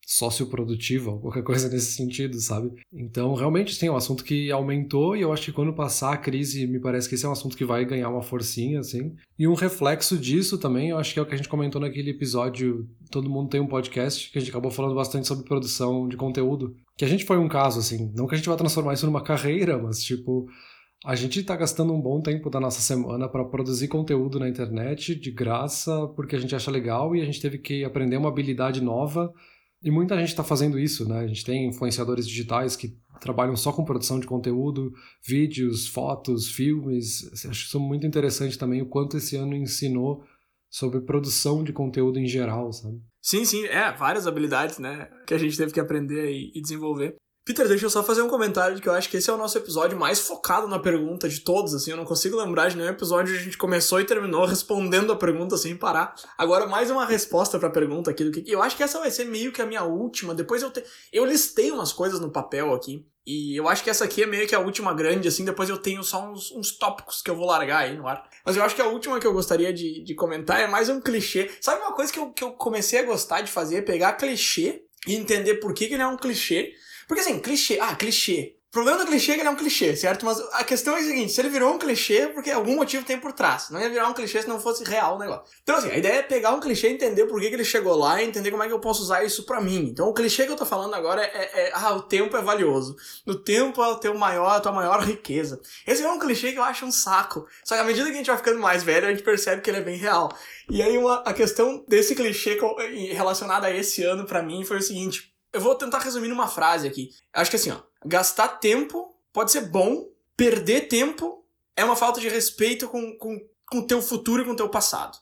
socioprodutiva, ou qualquer coisa nesse sentido, sabe? Então, realmente, sim, é um assunto que aumentou e eu acho que quando passar a crise, me parece que esse é um assunto que vai ganhar uma forcinha, assim. E um reflexo disso também, eu acho que é o que a gente comentou naquele episódio Todo Mundo Tem um Podcast, que a gente acabou falando bastante sobre produção de conteúdo. Que a gente foi um caso, assim, não que a gente vai transformar isso numa carreira, mas, tipo, a gente está gastando um bom tempo da nossa semana para produzir conteúdo na internet de graça, porque a gente acha legal e a gente teve que aprender uma habilidade nova e muita gente está fazendo isso, né? A gente tem influenciadores digitais que trabalham só com produção de conteúdo, vídeos, fotos, filmes. Acho isso muito interessante também o quanto esse ano ensinou sobre produção de conteúdo em geral, sabe? Sim, sim, é, várias habilidades, né, que a gente teve que aprender e, desenvolver. Peter, deixa eu só fazer um comentário de que eu acho que esse é o nosso episódio mais focado na pergunta de todos, assim, eu não consigo lembrar de nenhum episódio onde a gente começou e terminou respondendo a pergunta sem parar. Agora, mais uma resposta pra pergunta aqui do que. Eu acho que essa vai ser meio que a minha última. Depois eu te... Eu listei umas coisas no papel aqui. E eu acho que essa aqui é meio que a última grande, assim, depois eu tenho só uns, uns tópicos que eu vou largar aí no ar. Mas eu acho que a última que eu gostaria de, de comentar é mais um clichê. Sabe uma coisa que eu, que eu comecei a gostar de fazer? Pegar clichê e entender por que, que ele é um clichê porque assim, clichê, ah, clichê. problema do clichê é que ele é um clichê, certo? Mas a questão é a seguinte: se ele virou um clichê, porque algum motivo tem por trás. Não ia virar um clichê se não fosse real o negócio. Então, assim, a ideia é pegar um clichê entender por que, que ele chegou lá e entender como é que eu posso usar isso pra mim. Então, o clichê que eu tô falando agora é, é, é ah, o tempo é valioso. No tempo é o teu maior, a tua maior riqueza. Esse é um clichê que eu acho um saco. Só que à medida que a gente vai ficando mais velho, a gente percebe que ele é bem real. E aí, uma, a questão desse clichê relacionada a esse ano para mim foi o seguinte. Eu vou tentar resumir numa frase aqui. Acho que assim, ó gastar tempo pode ser bom, perder tempo é uma falta de respeito com, com, com o teu futuro e com o teu passado.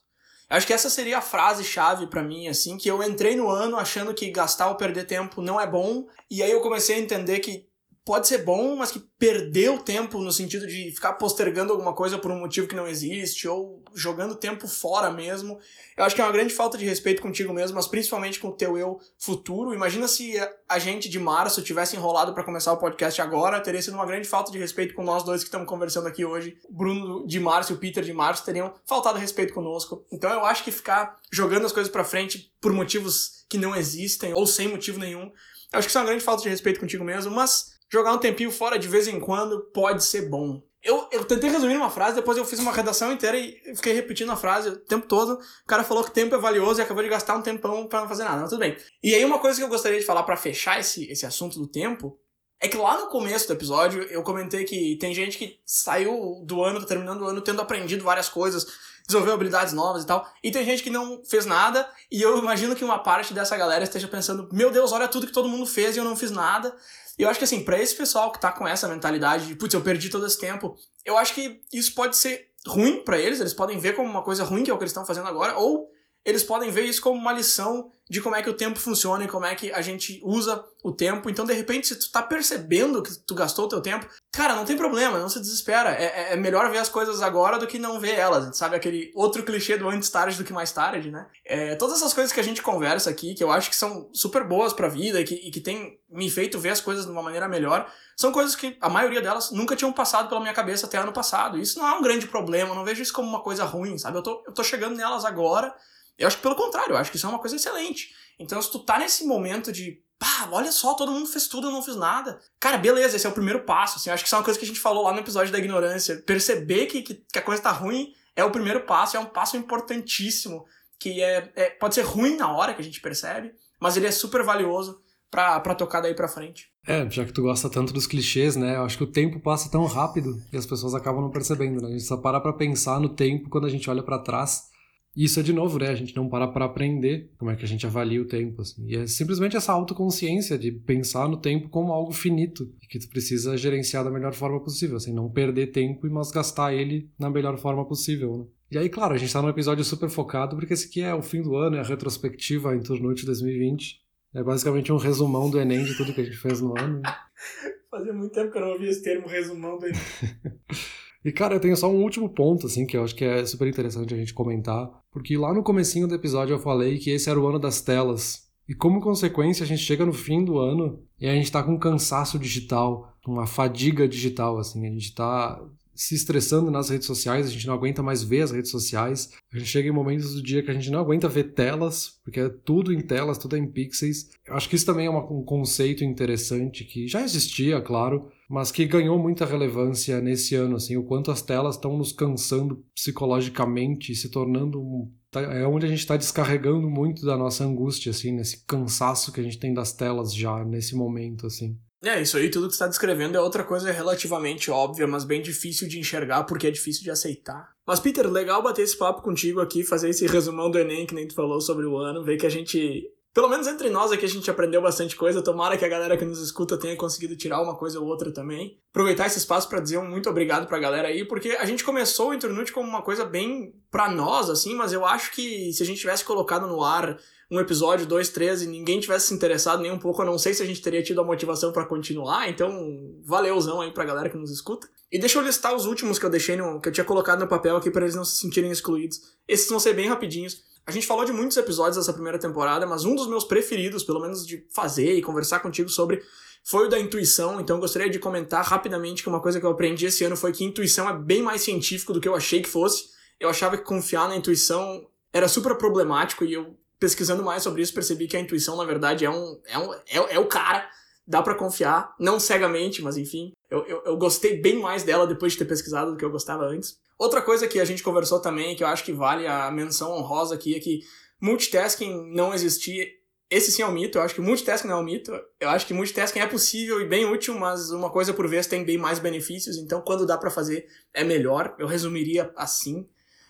Acho que essa seria a frase-chave para mim, assim, que eu entrei no ano achando que gastar ou perder tempo não é bom, e aí eu comecei a entender que pode ser bom, mas que perdeu tempo no sentido de ficar postergando alguma coisa por um motivo que não existe, ou jogando tempo fora mesmo. Eu acho que é uma grande falta de respeito contigo mesmo, mas principalmente com o teu eu futuro. Imagina se a gente de março tivesse enrolado para começar o podcast agora, teria sido uma grande falta de respeito com nós dois que estamos conversando aqui hoje. Bruno de março e o Peter de março teriam faltado respeito conosco. Então eu acho que ficar jogando as coisas para frente por motivos que não existem ou sem motivo nenhum, eu acho que isso é uma grande falta de respeito contigo mesmo, mas jogar um tempinho fora de vez em quando pode ser bom. Eu, eu tentei resumir uma frase, depois eu fiz uma redação inteira e fiquei repetindo a frase o tempo todo. O cara falou que tempo é valioso e acabou de gastar um tempão para não fazer nada, mas tudo bem. E aí uma coisa que eu gostaria de falar para fechar esse, esse assunto do tempo é que lá no começo do episódio eu comentei que tem gente que saiu do ano, tá terminando o ano, tendo aprendido várias coisas, desenvolveu habilidades novas e tal. E tem gente que não fez nada, e eu imagino que uma parte dessa galera esteja pensando: meu Deus, olha tudo que todo mundo fez e eu não fiz nada. E eu acho que assim, para esse pessoal que tá com essa mentalidade de, putz, eu perdi todo esse tempo, eu acho que isso pode ser ruim para eles, eles podem ver como uma coisa ruim que é o que eles estão fazendo agora, ou eles podem ver isso como uma lição de como é que o tempo funciona e como é que a gente usa o tempo. Então, de repente, se tu tá percebendo que tu gastou o teu tempo, cara, não tem problema, não se desespera. É, é, é melhor ver as coisas agora do que não ver elas. Sabe aquele outro clichê do antes tarde do que mais tarde, né? É, todas essas coisas que a gente conversa aqui, que eu acho que são super boas pra vida e que, e que tem me feito ver as coisas de uma maneira melhor, são coisas que a maioria delas nunca tinham passado pela minha cabeça até ano passado. Isso não é um grande problema, não vejo isso como uma coisa ruim, sabe? Eu tô, eu tô chegando nelas agora eu acho que pelo contrário, eu acho que isso é uma coisa excelente. Então, se tu tá nesse momento de, pá, olha só, todo mundo fez tudo, eu não fiz nada. Cara, beleza, esse é o primeiro passo. Assim, eu acho que isso é uma coisa que a gente falou lá no episódio da ignorância. Perceber que, que, que a coisa tá ruim é o primeiro passo, é um passo importantíssimo. Que é, é, pode ser ruim na hora que a gente percebe, mas ele é super valioso pra tocar daí pra frente. É, já que tu gosta tanto dos clichês, né? Eu acho que o tempo passa tão rápido e as pessoas acabam não percebendo, né? A gente só para pra pensar no tempo quando a gente olha para trás isso é de novo, né? A gente não para para aprender como é que a gente avalia o tempo. Assim. E é simplesmente essa autoconsciência de pensar no tempo como algo finito e que tu precisa gerenciar da melhor forma possível, assim, não perder tempo, mas gastar ele na melhor forma possível. Né? E aí, claro, a gente está num episódio super focado porque esse aqui é o fim do ano, é a retrospectiva em torno de 2020. É basicamente um resumão do Enem de tudo que a gente fez no ano. Fazia muito tempo que eu não ouvia esse termo resumão do Enem. E, cara, eu tenho só um último ponto, assim, que eu acho que é super interessante a gente comentar, porque lá no comecinho do episódio eu falei que esse era o ano das telas. E como consequência, a gente chega no fim do ano e a gente tá com um cansaço digital, uma fadiga digital, assim, a gente tá se estressando nas redes sociais, a gente não aguenta mais ver as redes sociais. A gente chega em momentos do dia que a gente não aguenta ver telas, porque é tudo em telas, tudo é em pixels. Eu acho que isso também é um conceito interessante que já existia, claro, mas que ganhou muita relevância nesse ano, assim, o quanto as telas estão nos cansando psicologicamente, se tornando um, tá, é onde a gente está descarregando muito da nossa angústia, assim, nesse cansaço que a gente tem das telas já nesse momento, assim. É, isso aí, tudo que está descrevendo é outra coisa relativamente óbvia, mas bem difícil de enxergar porque é difícil de aceitar. Mas, Peter, legal bater esse papo contigo aqui, fazer esse resumão do Enem que nem tu falou sobre o ano, ver que a gente. Pelo menos entre nós aqui a gente aprendeu bastante coisa. Tomara que a galera que nos escuta tenha conseguido tirar uma coisa ou outra também. Aproveitar esse espaço para dizer um muito obrigado pra galera aí, porque a gente começou o Internute como uma coisa bem pra nós, assim, mas eu acho que se a gente tivesse colocado no ar um episódio, dois, três, e ninguém tivesse se interessado nem um pouco, eu não sei se a gente teria tido a motivação para continuar, então valeuzão aí pra galera que nos escuta. E deixa eu listar os últimos que eu deixei no, que eu tinha colocado no papel aqui para eles não se sentirem excluídos. Esses vão ser bem rapidinhos. A gente falou de muitos episódios dessa primeira temporada, mas um dos meus preferidos, pelo menos de fazer e conversar contigo sobre, foi o da intuição. Então gostaria de comentar rapidamente que uma coisa que eu aprendi esse ano foi que intuição é bem mais científico do que eu achei que fosse. Eu achava que confiar na intuição era super problemático e eu pesquisando mais sobre isso, percebi que a intuição, na verdade, é um. É, um, é, é o cara, dá para confiar, não cegamente, mas enfim, eu, eu, eu, gostei bem mais dela depois de ter pesquisado do que eu gostava antes. Outra coisa que a gente conversou também, que eu acho que vale a menção honrosa aqui, é que multitasking não existia. Esse sim é um mito, eu acho que multitasking não é um mito. Eu acho que multitasking é possível e bem útil, mas uma coisa por vez tem bem mais benefícios, então quando dá para fazer é melhor. Eu resumiria assim.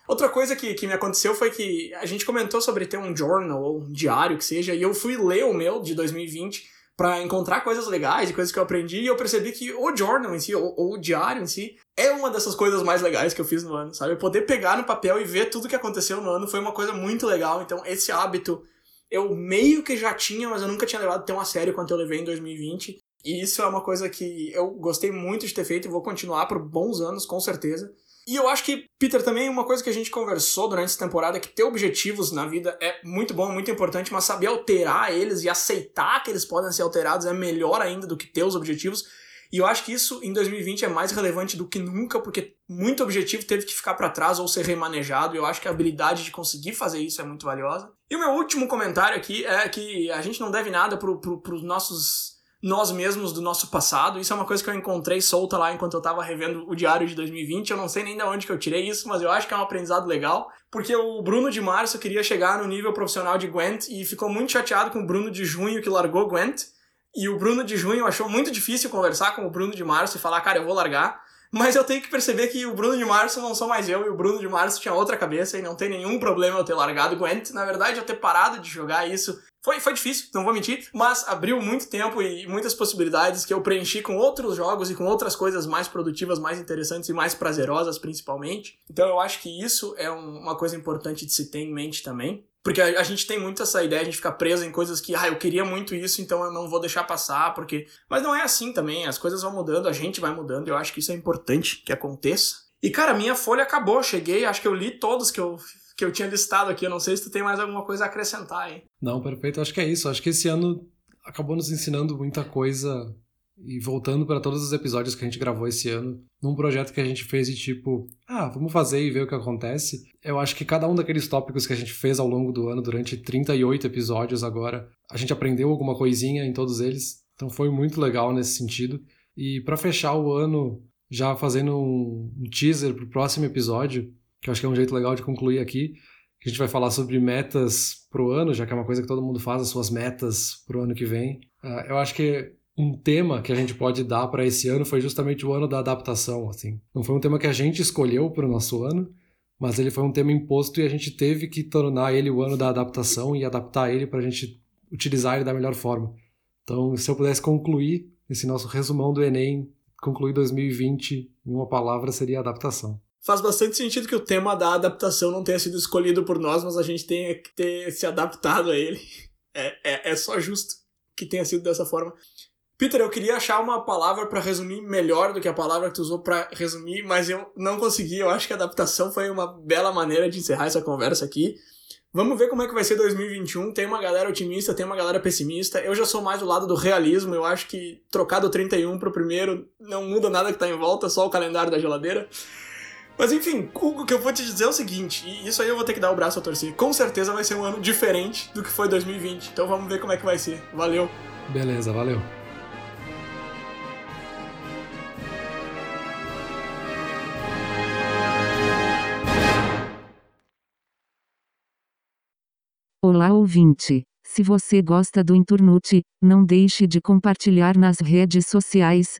Outra coisa que, que me aconteceu foi que a gente comentou sobre ter um journal ou um diário que seja, e eu fui ler o meu de 2020 para encontrar coisas legais e coisas que eu aprendi, e eu percebi que o journal em si, ou, ou, o diário em si, é uma dessas coisas mais legais que eu fiz no ano, sabe? Poder pegar no papel e ver tudo que aconteceu no ano foi uma coisa muito legal, então esse hábito eu meio que já tinha, mas eu nunca tinha levado tão a sério quanto eu levei em 2020. E isso é uma coisa que eu gostei muito de ter feito e vou continuar por bons anos, com certeza. E eu acho que, Peter, também uma coisa que a gente conversou durante essa temporada é que ter objetivos na vida é muito bom, muito importante, mas saber alterar eles e aceitar que eles podem ser alterados é melhor ainda do que ter os objetivos. E eu acho que isso em 2020 é mais relevante do que nunca, porque muito objetivo teve que ficar para trás ou ser remanejado, e eu acho que a habilidade de conseguir fazer isso é muito valiosa. E o meu último comentário aqui é que a gente não deve nada para pro, pros nossos nós mesmos do nosso passado. Isso é uma coisa que eu encontrei solta lá enquanto eu tava revendo o diário de 2020. Eu não sei nem de onde que eu tirei isso, mas eu acho que é um aprendizado legal. Porque o Bruno de março queria chegar no nível profissional de Gwent e ficou muito chateado com o Bruno de junho que largou Gwent. E o Bruno de junho achou muito difícil conversar com o Bruno de março e falar, cara, eu vou largar. Mas eu tenho que perceber que o Bruno de Março não sou mais eu, e o Bruno de Março tinha outra cabeça, e não tem nenhum problema eu ter largado Gwent. Na verdade, eu ter parado de jogar isso foi, foi difícil, não vou mentir, mas abriu muito tempo e muitas possibilidades que eu preenchi com outros jogos e com outras coisas mais produtivas, mais interessantes e mais prazerosas, principalmente. Então eu acho que isso é um, uma coisa importante de se ter em mente também. Porque a, a, gente tem muito essa ideia, a gente fica preso em coisas que, ah, eu queria muito isso, então eu não vou deixar passar, porque. Mas não é assim também, as coisas vão mudando, a gente vai mudando, eu acho que isso é importante que aconteça. E, cara, minha folha acabou, cheguei, acho que eu li todos que eu, que eu tinha listado aqui, eu não sei se tu tem mais alguma coisa a acrescentar aí. Não, perfeito, acho que é isso, acho que esse ano acabou nos ensinando muita coisa e voltando para todos os episódios que a gente gravou esse ano, num projeto que a gente fez de tipo, ah, vamos fazer e ver o que acontece. Eu acho que cada um daqueles tópicos que a gente fez ao longo do ano, durante 38 episódios agora, a gente aprendeu alguma coisinha em todos eles. Então foi muito legal nesse sentido. E para fechar o ano, já fazendo um, teaser pro próximo episódio, que eu acho que é um jeito legal de concluir aqui, que a gente vai falar sobre metas pro ano, já que é uma coisa que todo mundo faz, as suas metas pro ano que vem. Uh, eu acho que um tema que a gente pode dar para esse ano foi justamente o ano da adaptação, assim. Não foi um tema que a gente escolheu para o nosso ano, mas ele foi um tema imposto e a gente teve que tornar ele o ano da adaptação e adaptar ele para a gente utilizar ele da melhor forma. Então, se eu pudesse concluir esse nosso resumão do Enem, concluir 2020 em uma palavra, seria adaptação. Faz bastante sentido que o tema da adaptação não tenha sido escolhido por nós, mas a gente tenha que ter se adaptado a ele. É, é, é só justo que tenha sido dessa forma. Peter, eu queria achar uma palavra para resumir melhor do que a palavra que tu usou para resumir, mas eu não consegui. Eu acho que a adaptação foi uma bela maneira de encerrar essa conversa aqui. Vamos ver como é que vai ser 2021. Tem uma galera otimista, tem uma galera pessimista. Eu já sou mais do lado do realismo. Eu acho que trocar do 31 pro primeiro não muda nada que tá em volta, só o calendário da geladeira. Mas enfim, o que eu vou te dizer é o seguinte, e isso aí eu vou ter que dar o braço a torcer. Com certeza vai ser um ano diferente do que foi 2020. Então vamos ver como é que vai ser. Valeu. Beleza, valeu. Olá ouvinte! Se você gosta do Inturnute, não deixe de compartilhar nas redes sociais,